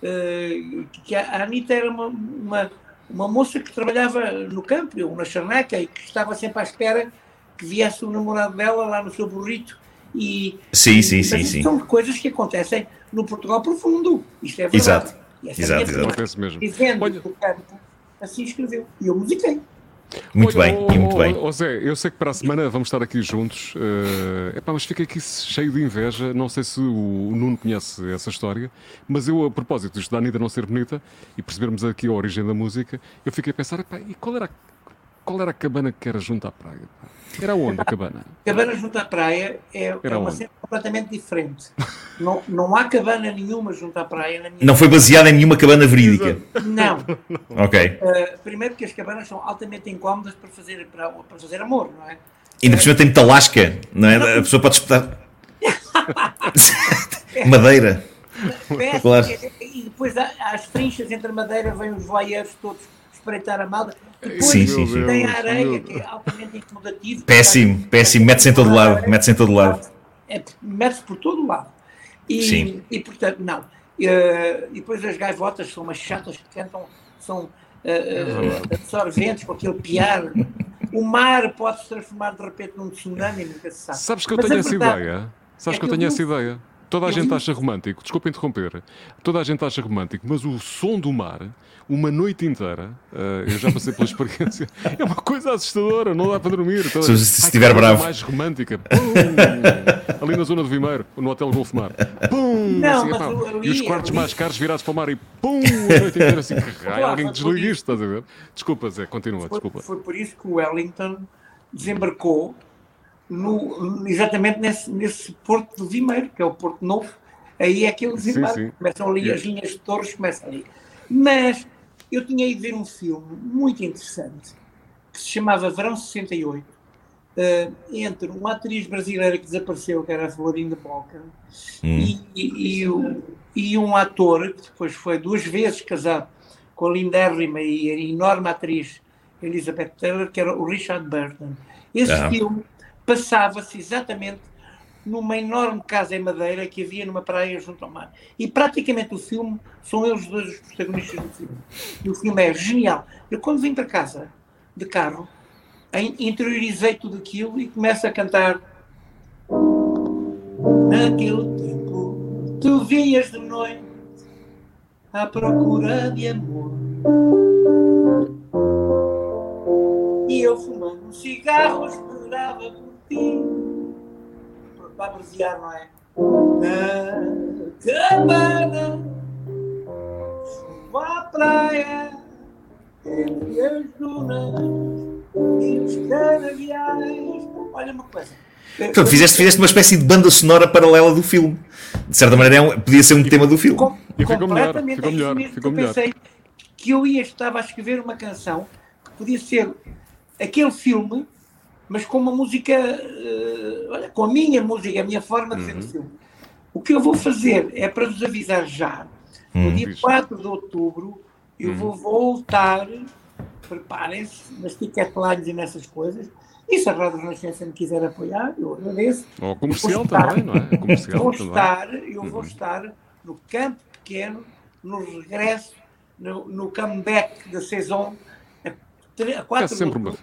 eh, que a Anitta era uma, uma, uma moça que trabalhava no campo, ou na charneca, e que estava sempre à espera que viesse o namorado dela lá no seu burrito. E, Sim, e- sim, sim, sim. São coisas que acontecem no Portugal profundo. Isto é verdade. Exato. E essa Exato, minha exato. mesmo. Vivendo Olha- no campo, assim escreveu. E eu musiquei. Muito Olha, bem, ó, e muito bem. ó Zé, eu sei que para a semana vamos estar aqui juntos, eh, epá, mas fiquei aqui cheio de inveja. Não sei se o Nuno conhece essa história, mas eu, a propósito disto da Anitta não ser bonita e percebermos aqui a origem da música, eu fiquei a pensar, epá, e qual era, qual era a cabana que era junto à praia? pá? Era onde a cabana? Cabana junto à praia é, é uma onde? cena completamente diferente. não, não há cabana nenhuma junto à praia na minha Não foi baseada em nenhuma cabana verídica. Não. Ok. Uh, primeiro que as cabanas são altamente incómodas para fazer, para, para fazer amor, não é? Ainda por cima tem muita lasca, não é? A pessoa pode espetar. Madeira. Péssimo. Claro. E, e depois há, há as trinchas entre a madeira, vêm os voyeurs todos espreitar a malda. Depois Sim, sim, sim. tem a areia, que é altamente incomodativo. Péssimo, péssimo. Mete-se em todo lado. Mete-se em todo lado. É, Mete-se por todo o lado. E, Sim. e portanto, não. Eh, e depois as gaivotas são umas chatas que cantam, são eh, absorventes com aquele piar. O mar pode se transformar de repente num tsunami, nunca se sabe. Sabes que eu Mas tenho a essa verdade ideia? Sabes é que eu tenho eu essa ideia? Toda a gente acha romântico, desculpa interromper, toda a gente acha romântico, mas o som do mar, uma noite inteira, eh, eu já passei pela experiência, é uma coisa assustadora, não dá para dormir. Toda- Se- se Ai, estiver coisa bravo. mais romântica, Pum! ali na zona do Vimeiro, no Hotel Golf Mar, Pum! Não, Assim, epá, eu- eu e os quartos mais caros virados para o mar e pum! A noite inteira assim, que raio, Claro, alguém desliga isto, estás a ver? Desculpa, Zé, continua, Foi, desculpa. foi por isso que o Wellington desembarcou no- exatamente nesse, nesse porto do Vimeiro, que é o Porto Novo. Aí é que ele Sim, desembarca. sim. Começam ali as linhas de torres, começam ali. Mas eu tinha ido ver um filme muito interessante que se chamava Verão 68, eh, entre uma atriz brasileira que desapareceu, que era a Florinda Boca, e, e, e o- e um ator que depois foi duas vezes casado com a lindérrima e a enorme atriz Elizabeth Taylor, que era o Richard Burton. Esse Ah. filme passava-se exatamente numa enorme casa em madeira que havia numa praia junto ao mar. E praticamente o filme são eles dois os protagonistas do filme. E o filme é genial. Eu quando vim para casa de carro, in- interiorizei tudo aquilo e começo a cantar Naquele tempo tu vinhas de noite à procura de amor E eu fumando um cigarro esperava por ti Para abreviar, não é? Na cabana à praia Entre as dunas E os canaviais Olha uma coisa Portanto, fizeste, fizeste uma espécie de banda sonora paralela do filme. De certa maneira, é um- podia ser um tema do filme. Com- E ficou melhor, completamente, ficou é melhor, que ficou eu melhor. pensei que eu ia estava a escrever uma canção que podia ser aquele filme, mas com uma música, eh, olha, com a minha música, a minha forma de ver o Uhum. filme. O que eu vou fazer é para vos avisar já, no dia Diz. 4 de outubro, eu Uhum. vou voltar, preparem-se, nas ticket lines e nessas coisas, e se a Rádio Renascença me quiser apoiar, eu agradeço. Ou comercial estar- também, não é? Comercial Vou também. estar, eu Uhum. vou estar no campo pequeno, no regresso, no, no comeback da saison, a, a É quatro de sempre uma.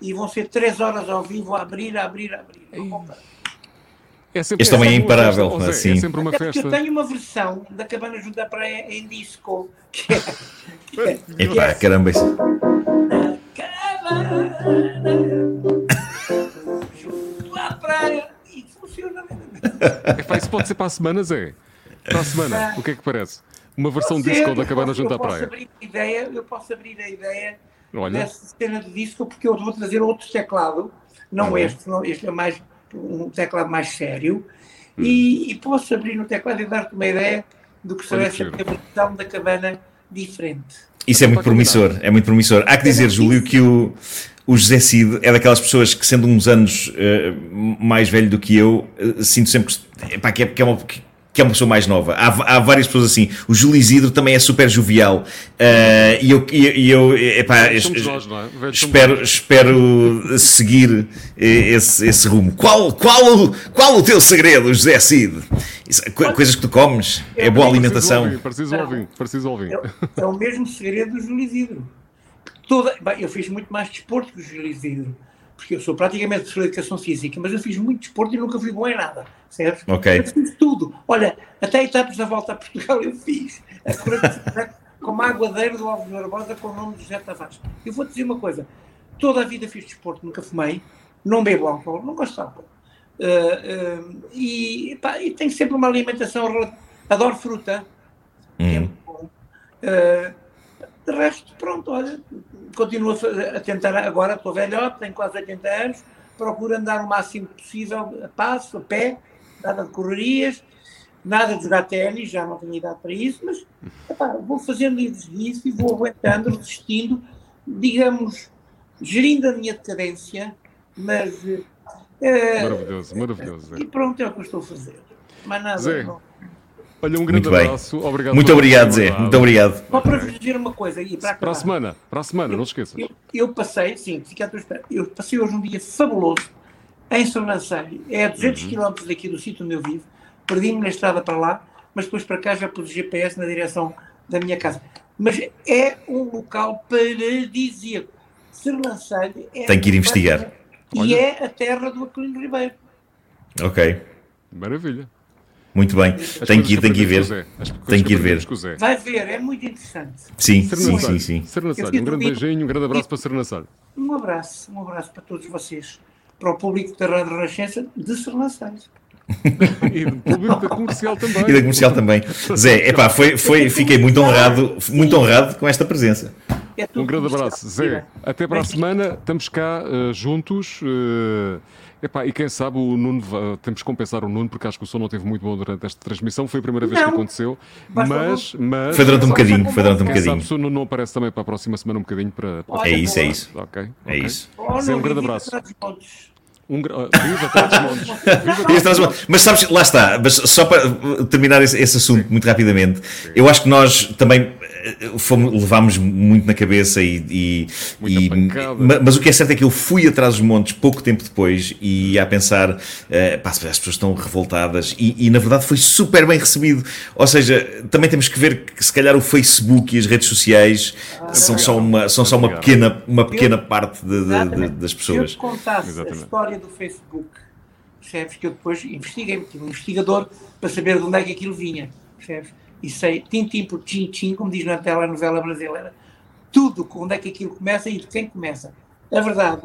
E vão ser três horas ao vivo a abrir, a abrir, a abrir. É sempre, Este homem é imparável, festa, assim. É sempre uma Até porque eu festa. tenho uma versão da Cabana Junto à Praia em disco, que é, que é, Epá, caramba, isso. Cabana Junto à Praia, e funciona Epá, isso pode ser para a semana, Zé. Para a semana, o que é que parece? Uma versão disco da cabana junto à eu posso praia. abrir a ideia, eu posso abrir a ideia Olha, dessa cena de disco, porque eu vou trazer outro teclado, não Uhum. este, não, este é mais um teclado mais sério, Uhum. e, e posso abrir no teclado e dar-te uma ideia do que será essa versão da cabana diferente. Isso é muito promissor, é muito promissor. Há que dizer, Júlio, que o, o José Cid é daquelas pessoas que, sendo uns anos eh, mais velho do que eu, eh, sinto sempre que, epá, que, é, que, é uma, que é uma pessoa mais nova. Há, há várias pessoas assim. O Júlio Isidro também é super jovial. Eh, e eu, e, eu epá, nós, não é? Espero, espero seguir eh, esse, esse rumo. Qual, qual, o, qual o teu segredo, José Cid? Isso, coisas que tu comes? É boa alimentação? Preciso ouvir. Preciso ouvir. É, é o mesmo segredo do Júlio Isidro. Toda, bem, eu fiz muito mais desporto que o Júlio Isidro, porque eu sou praticamente professor de educação física, mas eu fiz muito desporto e nunca fui bom em nada, certo? Ok. Eu fiz tudo. Olha, até etapas da volta a Portugal eu fiz. A bicicleta como aguadeiro do Alves Barbosa com o nome de José Tavares. Eu vou dizer uma coisa, toda a vida fiz desporto, nunca fumei, não bebo álcool, não gosto de álcool. Ah, ah, e, pá, e tenho sempre uma alimentação, adoro fruta, que é Hum. muito bom. Ah, de resto, pronto, olha, continuo a tentar, agora estou velhote, tenho quase 80 anos, procuro andar o máximo possível a passo, a pé, nada de correrias, nada de jogar ténis, já não tenho idade para isso, mas epá, vou fazendo exercício e vou aguentando, resistindo, digamos, gerindo a minha decadência, mas eh, Maravilhoso, maravilhoso. E pronto, é o que eu estou a fazer. Mais nada. Zé, não. Olha, um grande Muito bem. abraço. Obrigado Muito obrigado, Zé. Muito obrigado. Só para vos dizer uma coisa, e para Para a semana, para a semana, não esqueças. Eu, eu passei, sim, fica à tua espera. Eu passei hoje um dia fabuloso em Sobrancelho. É a 200 km daqui do sítio onde eu vivo. Perdi-me na estrada para lá, mas depois para cá já pus o GPS na direção da minha casa. Mas é um local paradisíaco. Sernancelho é. Tenho que ir investigar. E Olha. é a terra do Aquilino Ribeiro. Ok. Maravilha. Muito bem. As coisas que ir, tenho que ir ver. Tenho que ir ver. Vai ver, é muito interessante. Sim, Serena sim, sim, sim. Um grande fico- beijinho, um grande abraço para a Serena Salho. Um abraço, um abraço para todos vocês, para o público da Rádio Renascença de Sernançais. E do público da comercial também. E da comercial também. Zé, epá, foi, foi, fiquei muito honrado, muito honrado com esta presença. É Um grande abraço. Zé, até para a semana. Estamos cá eh, juntos. eh, epá, e quem sabe o Nuno, va- temos que compensar o Nuno, porque acho que o som não teve muito bom durante esta transmissão. Foi a primeira vez que Não. aconteceu. Basta Mas, mas. Foi durante um bocadinho, foi durante um Quem sabe bocadinho. se o Nuno não aparece também para a próxima semana um bocadinho para. para- É isso, é isso. Ok. É ok. isso. Oh, Zé, um grande abraço. Um gra... Viva Trás-os-Montes. E as trans- Mas sabes, lá está, mas só para terminar esse, esse assunto muito rapidamente, eu acho que nós também fomos, levámos muito na cabeça e. e- e- mas o que é certo é que eu fui atrás dos montes pouco tempo depois e a pensar, uh, pá, as pessoas estão revoltadas e, e, na verdade foi super bem recebido. Ou seja, também temos que ver que se calhar o Facebook e as redes sociais são só uma, são só uma pequena, uma pequena parte de- de- das Se eu pessoas. te contasse Exatamente. a história do Facebook, percebes? Que eu depois investiguei, tive um investigador para saber de onde é que aquilo vinha, percebes? E sei, tintim por tintim, como diz na telenovela brasileira, tudo com onde é que aquilo começa e de quem começa. A verdade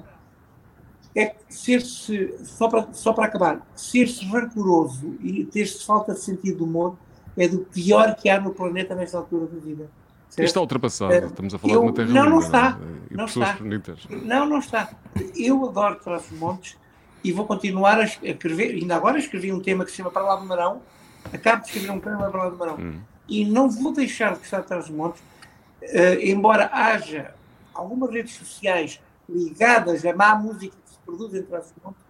é que ser-se, só para, só para acabar, ser-se rancoroso e ter-se falta de sentido de humor é do pior que há no planeta nesta altura da vida. Isto certo? está ultrapassado. Eh, Estamos a falar eu- de uma terra não, não está. é? E Não pessoas está. bonitas. Não, não está. Eu adoro Trás-os-Montes e vou continuar a escrever. Ainda agora escrevi um tema que se chama Para lá do Marão. Acabo de escrever um para lá do Marão. Hum. E não vou deixar de gostar de Trás-os-Montes, eh, embora haja algumas redes sociais ligadas à má música que se produz em Trás-os-Montes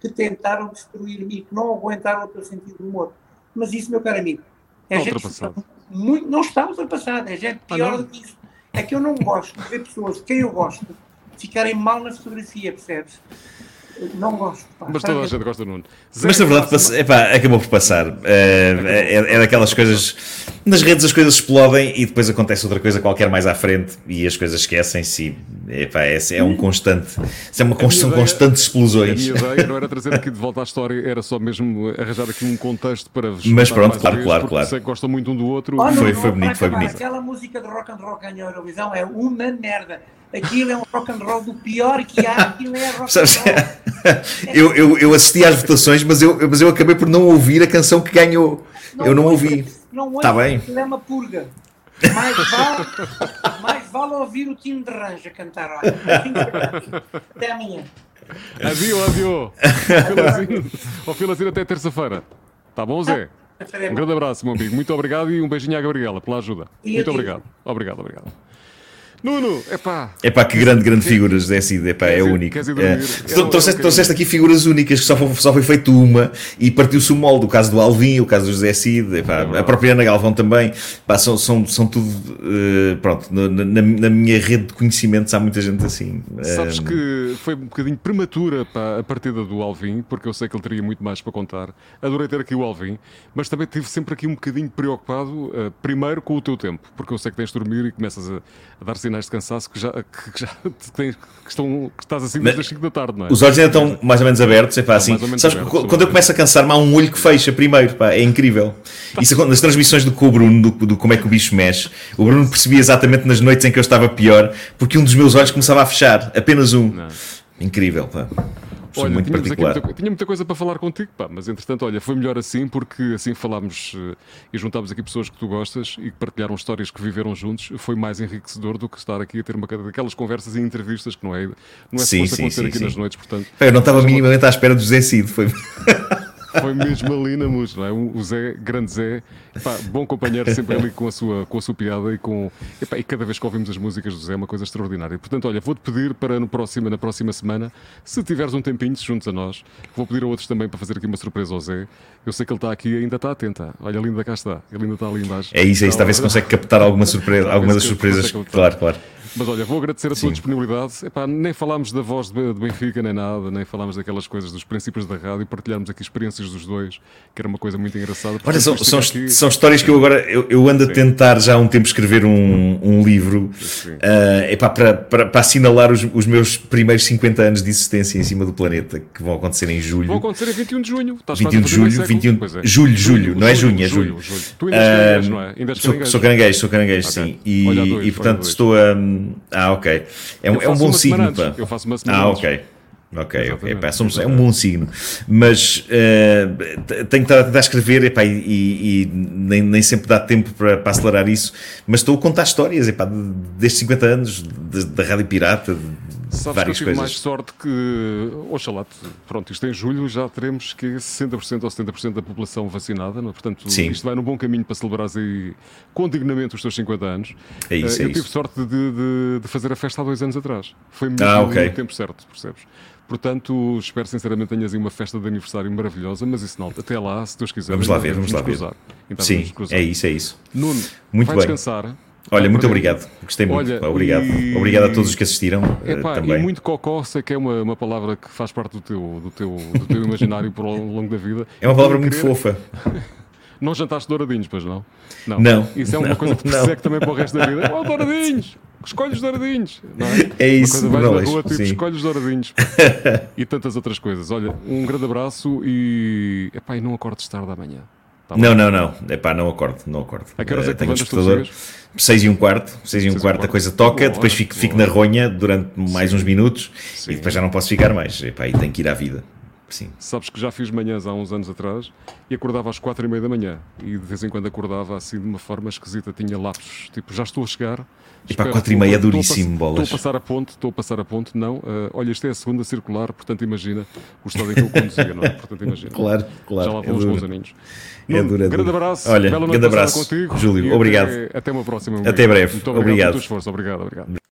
que tentaram destruir-me e que não aguentaram o teu sentido de humor. Mas isso, meu caro amigo, é Está gente ultrapassado. muito, não está ultrapassado, é gente Ah, pior não? do que isso. É que eu não gosto de ver pessoas quem eu gosto ficarem mal na fotografia, percebes? Não gosto. pá. Mas toda a gente gosta do Nuno. Zé, Mas na verdade epá, acabou por passar. É, é, é daquelas coisas. Nas redes as coisas explodem e depois acontece outra coisa qualquer mais à frente e as coisas esquecem-se. Epá, é, é um constante. É uma minha são constantes A minha explosões. ideia não era trazer aqui de volta à história, era só mesmo arranjar aqui um contexto para vos Mas pronto, claro, vez, claro, claro. Sei que gostam muito um do outro. Oh, não, Foi- não, foi bonito, foi bonito. Aquela música de rock and roll ganhou a Eurovisão é uma merda. Aquilo é um rock and roll do pior que há, aquilo é rock and roll. eu, eu, eu assisti às votações, mas eu, mas eu acabei por não ouvir a canção que ganhou. eu não ouça, ouvi. Não ouça, Tá bem. aquilo é uma purga. Mais vale, mais vale ouvir o time de Ranja cantar. Olha. Até amanhã. Adio, adio. Filazinho. Ó Filazinho até terça-feira. Tá bom, Zé? Um grande abraço, meu amigo. Muito obrigado e um beijinho à Gabriela pela ajuda. Muito obrigado. Obrigado, obrigado. Nuno, epá. Epá, que grande, grande figura, José Cid, epá, é único. É. É, trouxeste, trouxeste aqui figuras únicas, que só foi, só foi feito uma e partiu-se o molde. O caso do Alvin, o caso do José Cid, epá, verdade. a própria Ana Galvão também. Pá, são, são, são tudo. eh, pronto, na, na- minha rede de conhecimentos há muita gente assim. Sabes Eh, que foi um bocadinho prematura pá, a partida do Alvin, porque eu sei que ele teria muito mais para contar. Adorei ter aqui o Alvin, mas também estive sempre aqui um bocadinho preocupado, eh, primeiro com o teu tempo, porque eu sei que tens de dormir e começas a, a dar sinais de cansaço que já, que, já que tens- que estão, que estás assim desde as 5 da tarde, não é? Os olhos ainda estão mais ou menos abertos, assim. mais ou menos Sabes, abertos, quando eu começo a cansar-me, há um olho que fecha primeiro, pá, é incrível. Isso acontece nas transmissões do com o Bruno, do, do como é que o bicho mexe. O Bruno percebia exatamente nas noites em que eu estava pior, porque um dos meus olhos começava a fechar, apenas um. Não. Incrível, pá. Olha, muito tínhamos particular. muita, tinha muita coisa para falar contigo, pá, mas entretanto, olha, foi melhor assim porque assim falámos eh, e juntámos aqui pessoas que tu gostas e que partilharam histórias que viveram juntos. Foi mais enriquecedor do que estar aqui a ter uma daquelas conversas e entrevistas que não é, não é Sim, suposto sim, acontecer sim, aqui sim. nas noites, portanto, Eu não estava minimamente à espera do José Cid, foi. Foi mesmo ali na mus, não é? O Zé, grande Zé, pá, bom companheiro, sempre ali com a sua, com a sua piada e com. epá, e cada vez que ouvimos as músicas do Zé é uma coisa extraordinária. Portanto, olha, vou-te pedir para no próximo, na próxima semana, se tiveres um tempinho, se juntos a nós, vou pedir a outros também para fazer aqui uma surpresa ao Zé. Eu sei que ele está aqui e ainda está atento. Olha, ele ainda cá está, ele ainda está ali embaixo. É isso, é isso. Talvez se consegue captar alguma surpresa, alguma das surpresas. Claro, claro. Mas olha, vou agradecer a tua Sim. disponibilidade. Epá, nem falámos da voz de de Benfica, nem nada, nem falámos daquelas coisas, dos princípios da rádio, partilhámos aqui experiências dos dois, que era uma coisa muito engraçada. Olha, são, são, aqui- são histórias que eu agora eu, eu ando a Sim. tentar já há um tempo escrever um, um livro eh, epá, para, para, para assinalar os, os meus primeiros 50 anos de existência em cima do planeta, que vão acontecer em julho. Vão acontecer em 21 de junho. Estás 21 quase a de julho, século. 21 Pois é. julho, julho, não é junho, é julho. Tu ainda és caranguejo, não é? Ainda és Sou, caranguejo. sou caranguejo, sou caranguejo, Ok. sim. E, dois, e portanto estou a. Ah, ok. É, um- é um bom signo, antes. Eu faço uma semana Ah, ok. Ok, ok. Exatamente, Pá, somos, é um bom signo. Mas t- tenho que estar a tentar escrever epá, e, e- e nem, nem sempre dá tempo para, para acelerar isso. Mas estou a contar histórias epá, de- destes 50 anos, da Rádio Pirata, de Sabes que eu várias tive coisas. mais sorte que, oxalá, pronto, isto em julho já teremos que 60% ou 70% da população vacinada, não é? portanto Sim. isto vai no bom caminho para celebrar aí com dignamente os teus 50 anos. É isso, Eh, é eu tive isso. sorte de, de- de fazer a festa há dois anos atrás. Foi mesmo Ah, ok. no tempo certo, percebes? Portanto, espero sinceramente tenhas aí uma festa de aniversário maravilhosa, mas isso não, até lá, se Deus quiser. Vamos lá ver, vamos lá nos ver. cruzar. Então Sim, vamos cruzar. é isso, é isso. Nuno, Muito vai bem. descansar. Olha, muito obrigado. Gostei muito. Olha, obrigado. e- Obrigado a todos os que assistiram eh, Epá, também. E muito cocó, sei que é uma, uma palavra que faz parte do teu, do teu, do teu imaginário por ao longo da vida. É uma palavra Sem muito querer, fofa. Não jantaste douradinhos, pois não? Não, Isso é uma não, coisa que te não. persegue também para o resto da vida. Oh, douradinhos! Escolhe os douradinhos! Não é? É isso, Uma coisa, vais na rua, tipo, escolhe os douradinhos. e tantas outras coisas. Olha, um grande abraço e. Epá, e não acordes tarde amanhã. Tá? Não, não, não. Epá, não acordo, não acordo. A que horas é Eh, que tenho um despertador. chegas? 6 e um quarto, 6 e um quarto a coisa toca, Boa depois hora, fico, fico na ronha durante mais uns minutos Sim. e depois já não posso ficar mais. Epá, e tenho que ir à vida. Sim. Sabes que já fiz manhãs há uns anos atrás e acordava às quatro e meia da manhã e de vez em quando acordava assim de uma forma esquisita, tinha lapsos, tipo, já estou a chegar. E espera, quatro e meia é estou a duríssimo, bolas. Estou a passar a ponte, estou a passar a ponte, não. ah, olha, isto é a segunda circular, portanto imagina o estado em que eu conduzia, não é? Portanto imagina. Claro, claro, Já lá é vão uns duro. bons aninhos. É duro, é grande abraço. Olha, grande abraço, contigo Júlio, obrigado. Até, até uma próxima. Até breve, Muito obrigado. obrigado. teu esforço. Obrigado, obrigado.